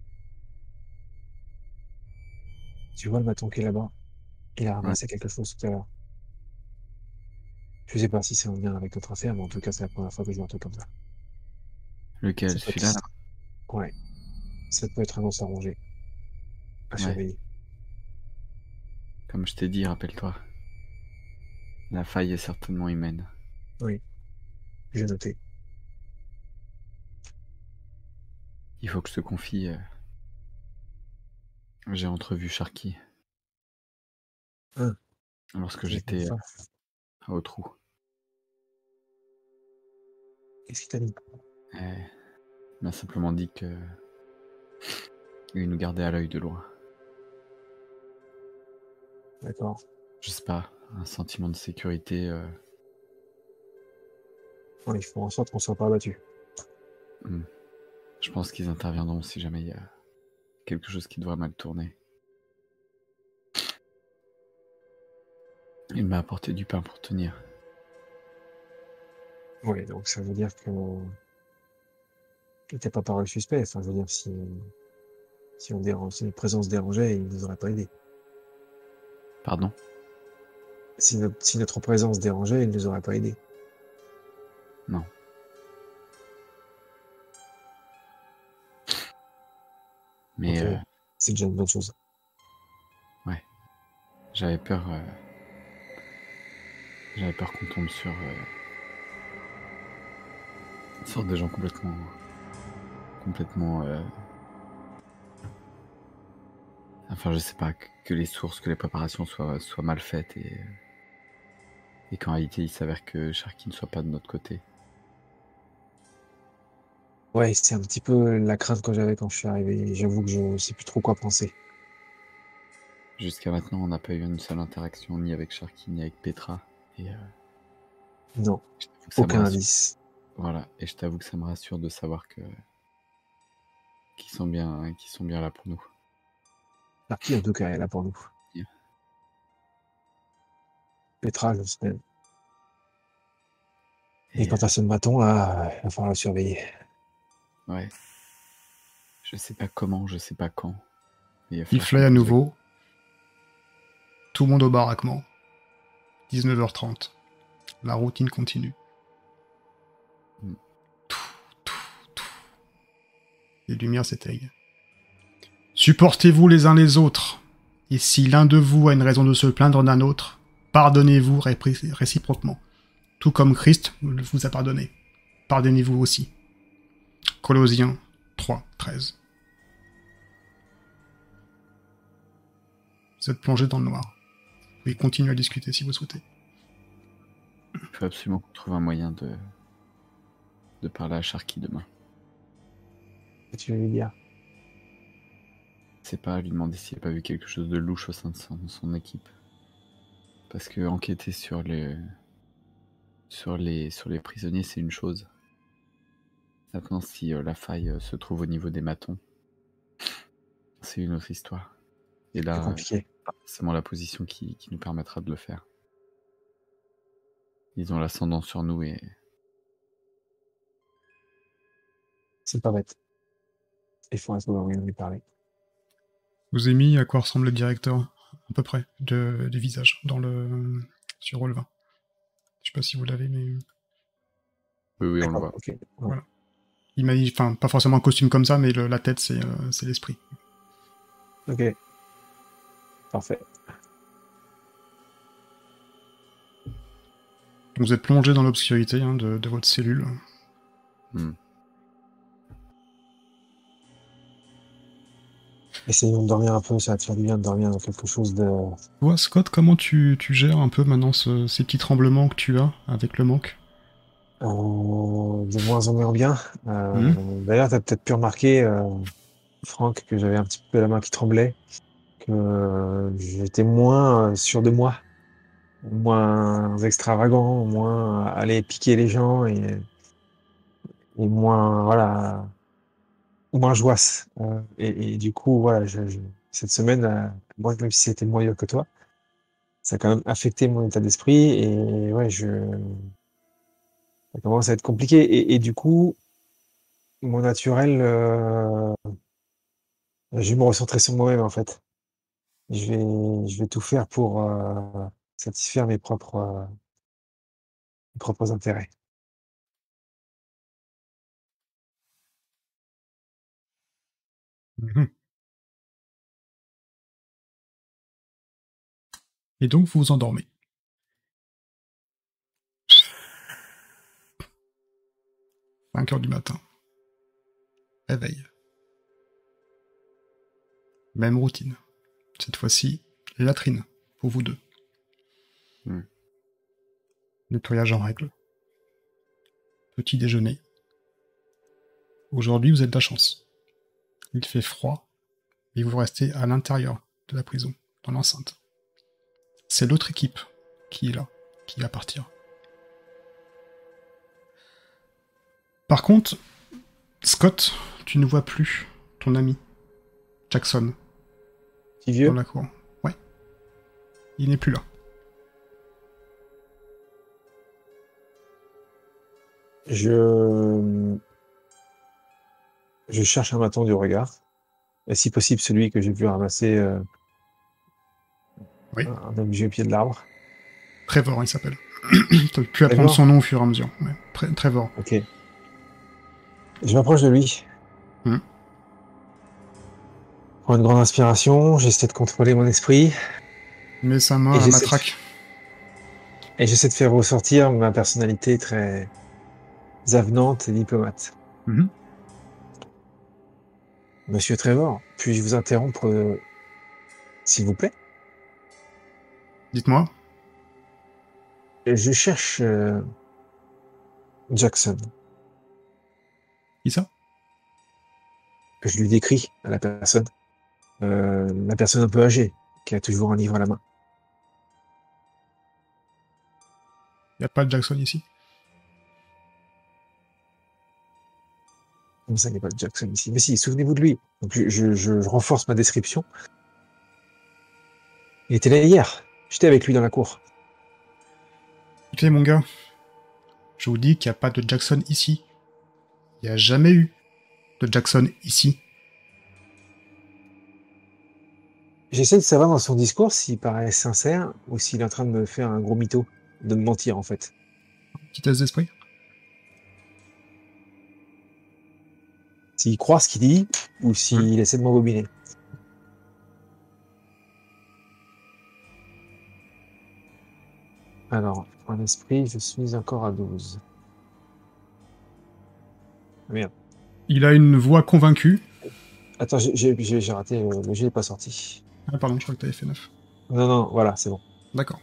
Tu vois le bâton qui est là-bas? Il a ramassé quelque chose tout à l'heure. Je sais pas si c'est en lien avec notre affaire, mais en tout cas, c'est la première fois que je vois un truc comme ça. Lequel? Celui-là Ouais. Ça peut être un os à ronger. À Ouais. surveiller. Comme je t'ai dit, rappelle-toi. La faille est certainement humaine. J'ai noté. Il faut que je te confie. euh, J'ai entrevu Sharky. Hein. Lorsque j'étais. Au trou. Qu'est-ce qu'il t'a dit? Eh, Il m'a simplement dit que. Il nous gardait à l'œil de loin. D'accord. Je sais pas, un sentiment de sécurité. euh, Ouais, il faut en sorte qu'on soit pas abattu. Je pense qu'ils interviendront si jamais il y a quelque chose qui devrait mal tourner. Il m'a apporté du pain pour tenir. Ouais, donc ça veut dire que t'es pas paru suspect. Enfin, je veux dire, si, si on dérange, si notre présence dérangeait, il nous aurait pas aidé. Pardon? Si, notre- si notre présence dérangeait, il nous aurait pas aidé. Non. Mais euh, C'est déjà une bonne chose. j'avais peur. euh, J'avais peur qu'on tombe sur. euh, sur des gens complètement. complètement. euh, Enfin, je sais pas, que, les sources, que les préparations soient, soient mal faites et. Et qu'en réalité, il s'avère que Sharky ne soit pas de notre côté. Ouais, c'est un petit peu la crainte que j'avais quand je suis arrivé. J'avoue que je sais plus trop quoi penser. Jusqu'à maintenant, on n'a pas eu une seule interaction ni avec Sharky ni avec Petra. Et euh, Non, je t'avoue que ça me aucun rassure. indice. Voilà, et je t'avoue que ça me rassure de savoir que qu'ils sont bien, qu'ils sont bien là pour nous. qui en tout cas est là pour nous? Petra, je sais. Et, quant à ce bâton, là, il va falloir le surveiller. Ouais. Je sais pas comment, je sais pas quand. Il, il à nouveau. Tout le monde au baraquement. 19h30. La routine continue. Hmm. Les lumières s'éteignent. Supportez-vous les uns les autres. Et si l'un de vous a une raison de se plaindre d'un autre, pardonnez-vous réciproquement. Tout comme Christ vous a pardonné. Pardonnez-vous aussi. Colossiens 3, 13. Vous êtes plongé dans le noir. Continuer à discuter si vous souhaitez. Il faut absolument qu'on trouve un moyen de, de parler à Sharky demain. Qu'est-ce que tu veux lui dire? C'est pas lui demander s'il a pas vu quelque chose de louche au sein de son, équipe. Parce que enquêter sur les, sur les, sur les prisonniers, c'est une chose. Maintenant, si euh, la faille euh, se trouve au niveau des matons, c'est une autre histoire. Et là, c'est forcément la position qui, qui, nous permettra de le faire. Ils ont l'ascendant sur nous et. C'est pas bête. Il faut un moyen de lui parler. Vous avez mis à quoi ressemble le directeur, à peu près, de, du visage, dans le sur Roll20. Je sais pas si vous l'avez, mais. Oui, oui, on le voit. Voilà. Il m'a dit, enfin, pas forcément un costume comme ça, mais la tête, c'est euh, l'esprit. Ok. Parfait. Vous êtes plongé dans l'obscurité hein, de, votre cellule. Hmm. Essayons de dormir un peu, ça va te faire du bien de dormir dans quelque chose de. Toi, Scott, comment tu, gères un peu maintenant ces petits tremblements que tu as avec le manque? Euh, De moins en moins bien. Euh, hmm. D'ailleurs, tu as peut-être pu remarquer, euh, Franck, que j'avais un petit peu la main qui tremblait, j'étais moins sûr de moi, moins extravagant, moins aller piquer les gens et, et moins, voilà moins joisse. Euh, et, du coup, voilà, je, cette semaine, euh, moi, même si c'était moins dur que toi, ça a quand même affecté mon état d'esprit et ouais, je, ça commence à être compliqué. Et, du coup, mon naturel, euh, je vais me recentrer sur moi-même en fait. Je vais, je vais tout faire pour satisfaire mes propres, mes propres intérêts. Mmh Et donc vous vous endormez. « 5 heures du matin. Réveil. Même routine. Cette fois-ci, latrine, pour vous deux. Mmh. Nettoyage en règle. Petit déjeuner. Aujourd'hui, vous êtes de la chance. Il fait froid et vous restez à l'intérieur de la prison, dans l'enceinte. C'est l'autre équipe qui est là, qui va partir. Par contre, Scott, tu ne vois plus ton ami, Jackson. Qui vieux Dans la cour. Ouais. Il n'est plus là. Je je cherche un bâton du regard. Et si possible, celui que j'ai vu ramasser euh, oui. un objet au pied de l'arbre. Trevor, il s'appelle. tu pu apprendre son nom au fur et à mesure. Ouais. Trevor. Ok. Je m'approche de lui. Hmm. Prends une grande inspiration, j'essaie de contrôler mon esprit. Main à ma traque. Et j'essaie de faire ressortir ma personnalité très avenante et diplomate. Hmm. Monsieur Trevor, puis-je vous interrompre, euh, s'il vous plaît? Dites-moi. Je cherche euh, Jackson. Qui ça? Je lui décris à la personne. Euh, la personne un peu âgée, qui a toujours un livre à la main. Il n'y a pas de Jackson ici? Comme ça, il n'y a pas de Jackson ici. Mais si, souvenez-vous de lui. Donc, je, renforce ma description. Il était là hier. J'étais avec lui dans la cour. Écoutez, mon gars, je vous dis qu'il n'y a pas de Jackson ici. Il n'y a jamais eu de Jackson ici. J'essaie de savoir dans son discours s'il paraît sincère ou s'il est en train de me faire un gros mytho, de me mentir en fait. Petit test d'esprit. S'il croit ce qu'il dit ou s'il essaie de m'embobiner. Alors, en esprit, je suis encore à 12. Merde. Il a une voix convaincue. Attends, j'ai raté, le jeu n'est pas sorti. Ah pardon, je crois que tu avais fait 9. Non, non, voilà, c'est bon. D'accord.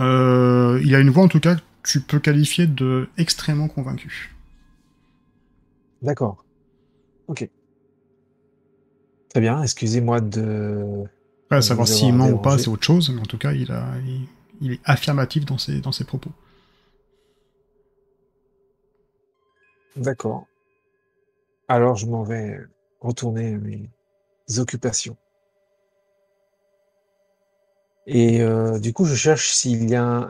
Euh, il a une voix en tout cas que tu peux qualifier de extrêmement convaincu. D'accord. Ok. Très bien, excusez-moi de... Après, savoir s'il ment ou pas, c'est autre chose, mais en tout cas, il, a, il, est affirmatif dans ses, dans ses propos. D'accord. Alors, je m'en vais retourner à mes occupations. Et euh, du coup, je cherche s'il y a un...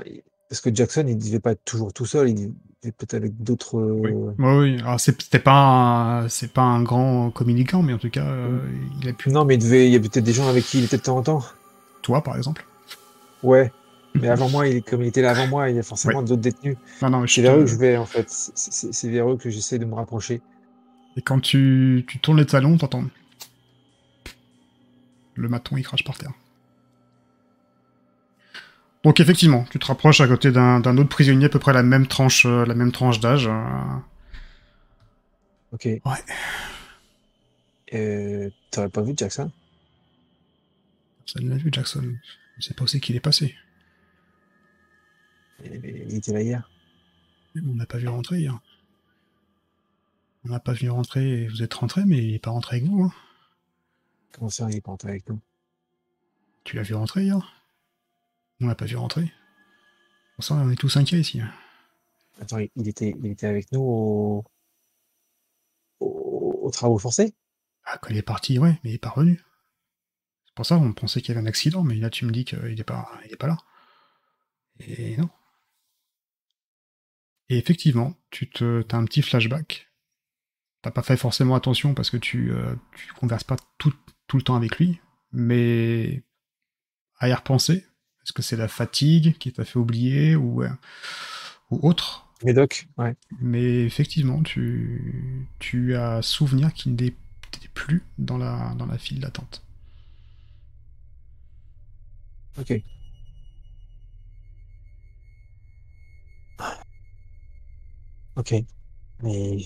Parce que Jackson, il ne devait pas être toujours tout seul, il devait peut-être avec d'autres... Oui, euh, oui. Alors, c'était pas, c'est pas un grand communicant, mais en tout cas, euh, il a pu... Non, mais il, devait... il y a peut-être des gens avec qui il était de temps en temps. Toi, par exemple Ouais. Mais avant moi, il, comme il était là avant moi, il y a forcément d'autres détenus. Non, non, c'est vers eux que je vais, en fait. C'est vers eux que j'essaie de me rapprocher. Et quand tu, tu tournes les talons, t'entends... Le maton, il crache par terre. Donc effectivement, tu te rapproches à côté d'un autre prisonnier à peu près la même tranche, euh, la même tranche d'âge. Euh. Ok. Ouais. Euh, T'aurais pas vu Jackson? Personne l'a vu Jackson. Je sais pas où c'est qu'il est passé. Il était là hier. On n'a pas vu rentrer hier. On n'a pas vu rentrer. Vous êtes rentré, mais il n'est pas rentré avec vous. Hein. Comment ça, il n'est pas rentré avec nous? Tu l'as vu rentrer hier? On l'a pas vu rentrer. Pour ça, on est tous inquiets ici. Hein. Attends, il était, il était avec nous aux au, travaux forcés? Ah, quand il est parti, ouais, mais il est pas revenu. C'est pour ça qu'on pensait qu'il y avait un accident, mais là tu me dis qu'il n'est pas, il est pas là. Et non. Et effectivement, tu te, as un petit flashback. T'as pas fait forcément attention parce que tu, euh, tu converses pas tout, tout le temps avec lui, mais à y repenser, est-ce que c'est la fatigue qui t'a fait oublier ou, euh, ou autre? Médoc, ouais. Mais effectivement, tu, tu as souvenir qu'il n'était plus dans la, dans la file d'attente. Ok. Ok. Mais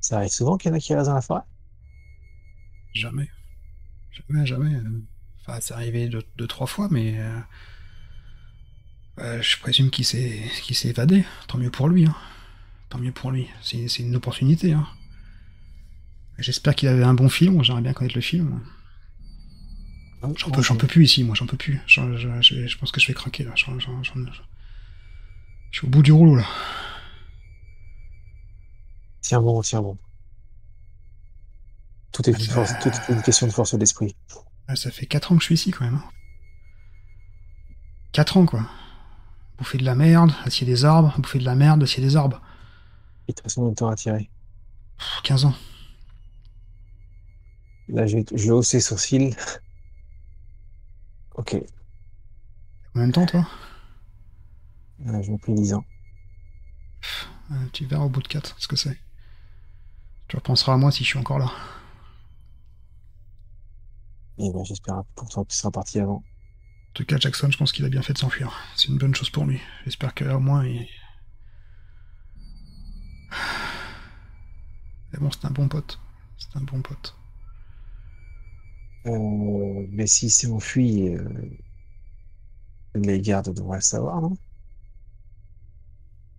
ça arrive souvent qu'il y en a qui restent dans la forêt? Jamais. Jamais, jamais. C'est arrivé deux, trois fois, mais euh, euh, je présume qu'il s'est, évadé. Tant mieux pour lui. Hein. Tant mieux pour lui. C'est, une opportunité. Hein. J'espère qu'il avait un bon film. J'aimerais bien connaître le film. J'en peux, j'en peux plus ici, moi, j'en peux plus. Je, pense que je vais craquer là. je suis au bout du rouleau là. Tiens bon, tiens bon. Tout est, tout est une question de force d'esprit. Ah, ça fait 4 ans que je suis ici quand même. 4 hein. ans quoi. Bouffer de la merde, assier des arbres, bouffer de la merde, assier des arbres. Et de toute façon, temps à tirer? 15 ans. Là, je vais hausser sourcils. ok. Combien de temps, toi? Euh, Je m'ai pris 10 ans. tu verras au bout de 4 ce que c'est. Tu repenseras à moi si je suis encore là. Et ben, j'espère pourtant qu'il sera parti avant. En tout cas, Jackson, je pense qu'il a bien fait de s'enfuir. C'est une bonne chose pour lui. J'espère qu'au moins il. Mais bon, c'est un bon pote. C'est un bon pote. Euh, mais s'il s'est enfui, euh, les gardes devraient le savoir, non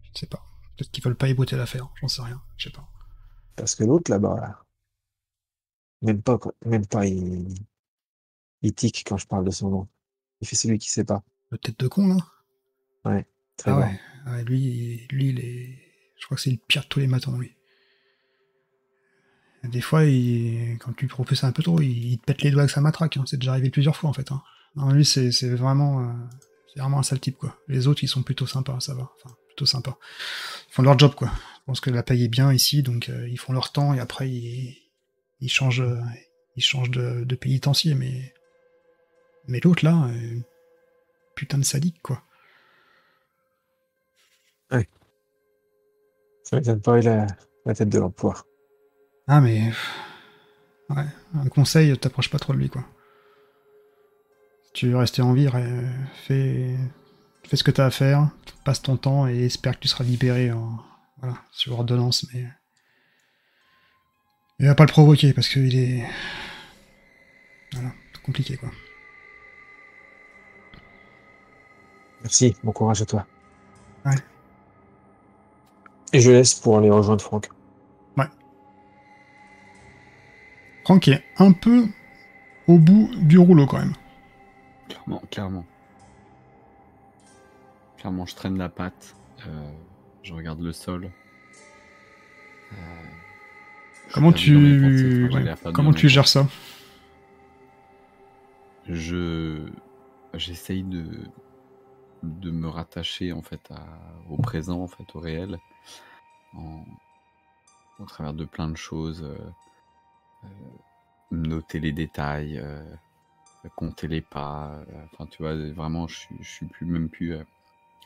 Je sais pas. Peut-être qu'ils veulent pas éboîter l'affaire. J'en sais rien. Je sais pas. Parce que l'autre là-bas, même pas, même pas, il, il tique quand je parle de son nom. Il fait celui qui sait pas. Le tête de con, là Ouais, très ah ouais. lui, lui il est... je crois que c'est le pire de tous les matins, lui. Des fois, il, quand tu proposes un peu trop, il, te pète les doigts avec sa matraque. Hein. C'est déjà arrivé plusieurs fois en fait. Hein. Non, lui, c'est vraiment, euh, vraiment un sale type quoi. Les autres, ils sont plutôt sympas, ça va. Enfin, plutôt sympas. Ils font leur job quoi. Je pense que la paye est bien ici, donc euh, ils font leur temps et après ils, ils changent, ils changent de, de pénitencier. Mais, mais l'autre là, euh, putain de sadique quoi. Ouais. Ça m'étonne pas, il a la tête de l'emploi. Ah, mais. Ouais, un conseil, t'approches pas trop de lui, quoi. Si tu veux rester en vie, fais, fais ce que t'as à faire, passe ton temps et espère que tu seras libéré en... voilà, sur ordonnance, mais. Il va pas le provoquer parce qu'il est. Voilà, compliqué, quoi. Merci, bon courage à toi. Ouais. Et je laisse pour aller rejoindre Franck. Ouais. Franck est un peu au bout du rouleau quand même. Clairement, clairement. Clairement, je traîne la patte. Euh, je regarde le sol. Euh, comment tu, comment tu gères ça? Je, j'essaye de de me rattacher en fait au présent, en fait au réel, au travers de plein de choses, euh, euh, noter les détails, euh, compter les pas. Enfin, tu vois, vraiment, je, je suis plus même plus à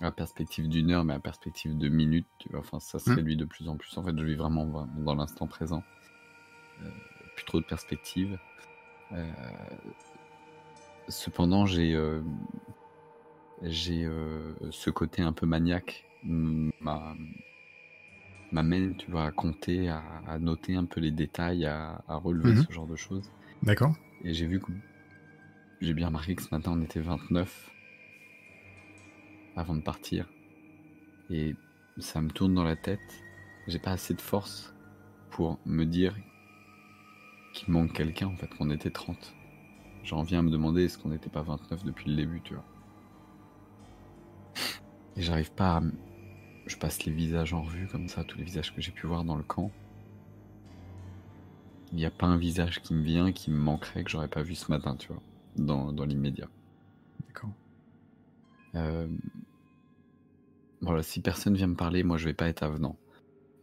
la perspective d'une heure, mais à la perspective de minutes. Tu vois, enfin, ça se mmh. réduit de plus en plus. En fait, je vis vraiment, dans l'instant présent. plus trop de perspective. cependant, j'ai j'ai ce côté un peu maniaque m'amène, tu vois, à compter, à, noter un peu les détails, à, relever mmh ce genre de choses. D'accord. Et j'ai vu que j'ai bien remarqué que ce matin on était 29 avant de partir. Et ça me tourne dans la tête. J'ai pas assez de force pour me dire qu'il manque quelqu'un en fait, qu'on était 30. J'en viens à me demander est-ce qu'on n'était pas 29 depuis le début, tu vois. Et j'arrive pas à... Je passe les visages en revue comme ça, tous les visages que j'ai pu voir dans le camp. Il n'y a pas un visage qui me vient, qui me manquerait, que j'aurais pas vu ce matin, tu vois, dans, dans l'immédiat. D'accord. Euh, voilà, si personne vient me parler, moi je vais pas être avenant.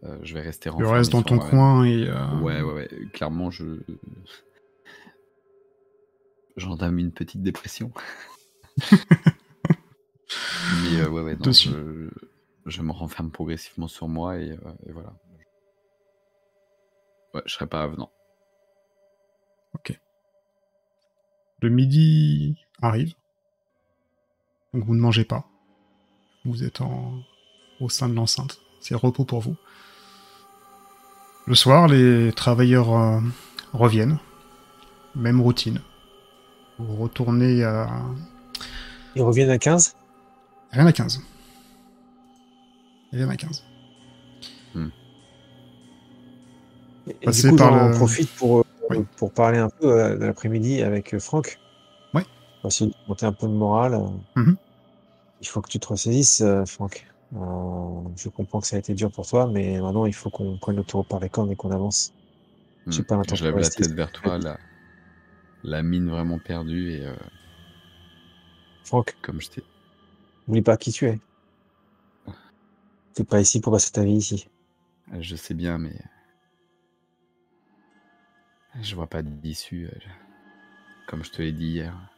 Euh, je vais rester Tu restes dans ton coin et. Euh, ouais, ouais, ouais. Clairement, je. J'entame une petite dépression. Euh, ouais, ouais, je, je, me renferme progressivement sur moi et, euh, voilà. Ouais, je serais pas avenant. Ok. Le midi arrive. Donc vous ne mangez pas. Vous êtes en... au sein de l'enceinte. C'est repos pour vous. Le soir, les travailleurs euh, reviennent. Même routine. Vous retournez à... Ils reviennent à 15 Rien à 15. Rien à 15. Hmm. Et, du coup, par le... profite pour, euh, pour parler un peu euh, de l'après-midi avec euh, Franck. Ouais. Pour essayer de monter un peu de morale. Mm-hmm. Il faut que tu te ressaisisses, Franck. je comprends que ça a été dur pour toi, mais maintenant il faut qu'on prenne le tour par les cornes et qu'on avance. Hmm. J'ai pas Je lève la tête vers toi, la, la mine vraiment perdue et. Franck. Comme je t'ai N'oublie pas qui tu es. T'es pas ici pour passer ta vie ici. Je sais bien, mais. Je vois pas d'issue. Comme je te l'ai dit hier.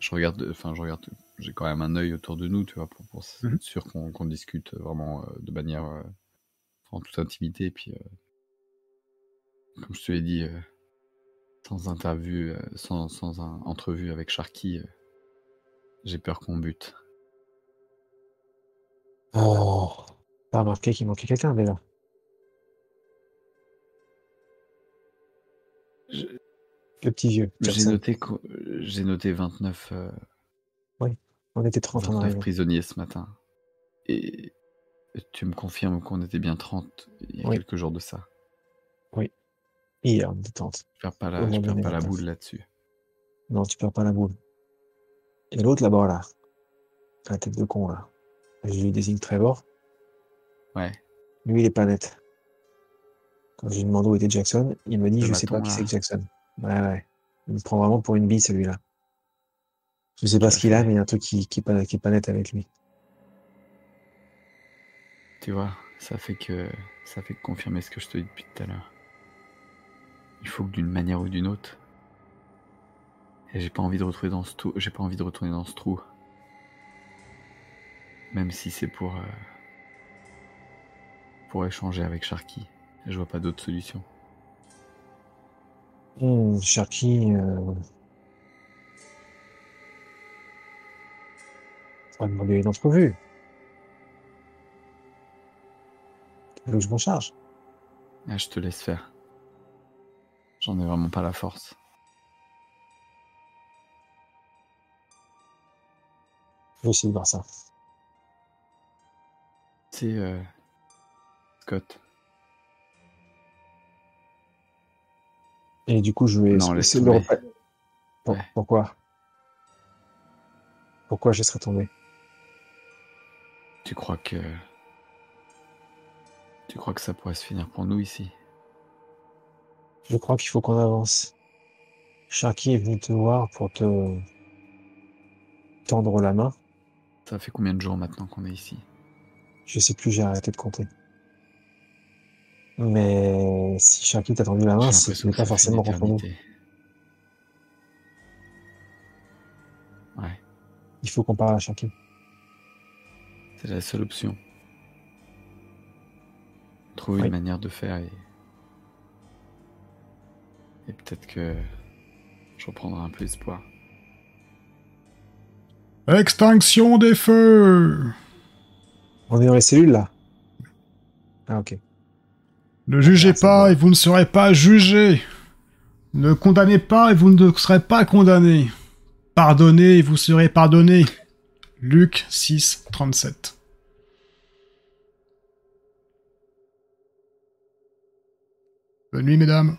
Je regarde. Enfin, je regarde. J'ai quand même un œil autour de nous, tu vois, pour, pour être mhm. sûr qu'on discute vraiment euh, de manière. Euh, en toute intimité. Et puis. Euh, comme je te l'ai dit. sans interview, sans, sans un entrevue avec Sharky, j'ai peur qu'on bute. Oh, t'as remarqué qu'il manquait quelqu'un déjà. Le petit vieux. J'ai noté, j'ai noté 29, euh, Oui, on était 30 en 29 prisonniers ce matin. Et tu me confirmes qu'on était bien 30 il y a quelques jours de ça. Hier, on était 30. Je perds pas la, je perds pas la boule là-dessus. Non, tu perds pas la boule. Et l'autre là-bas, là. La tête de con, là. Je lui désigne Trevor. Ouais. Lui, il est pas net. Quand je lui demande où était Jackson, il me dit Je sais pas qui c'est que Jackson. Ouais, ouais. Il me prend vraiment pour une bille, celui-là. Je sais pas ce qu'il a, mais il y a un truc qui, qui, est pas, qui est pas net avec lui. Tu vois, ça fait que ça fait que confirmer ce que je te dis depuis tout à l'heure. Il faut que d'une manière ou d'une autre. Et j'ai pas envie de retrouver dans ce trou. J'ai pas envie de retourner dans ce trou. Même si c'est pour. Euh, pour échanger avec Sharky. Je vois pas d'autre solution. Mmh, Sharky. Euh... va demander une entrevue. Que je m'en charge ah, Je te laisse faire. J'en ai vraiment pas la force. Je vais essayer de voir ça. C'est euh, Scott. Et du coup, je vais non, essayer de le Pourquoi? Pourquoi je serais tombé? Tu crois que. Tu crois que ça pourrait se finir pour nous ici? Je crois qu'il faut qu'on avance. Sharky est venu te voir pour te tendre la main. Ça fait combien de jours maintenant qu'on est ici? Je sais plus, j'ai arrêté de compter. Mais si Sharky t'a tendu la main, c'est ce n'est pas forcément contre nous. Ouais. Il faut qu'on parle à Sharky. C'est la seule option. Trouver une manière de faire et. Et peut-être que je reprendrai un peu espoir. Extinction des feux On est dans les cellules là Ah ok. Ne jugez pas et vous ne serez pas jugés. Ne condamnez pas et vous ne serez pas condamnés. Pardonnez et vous serez pardonnés. Luc 6, 37. Bonne nuit, mesdames.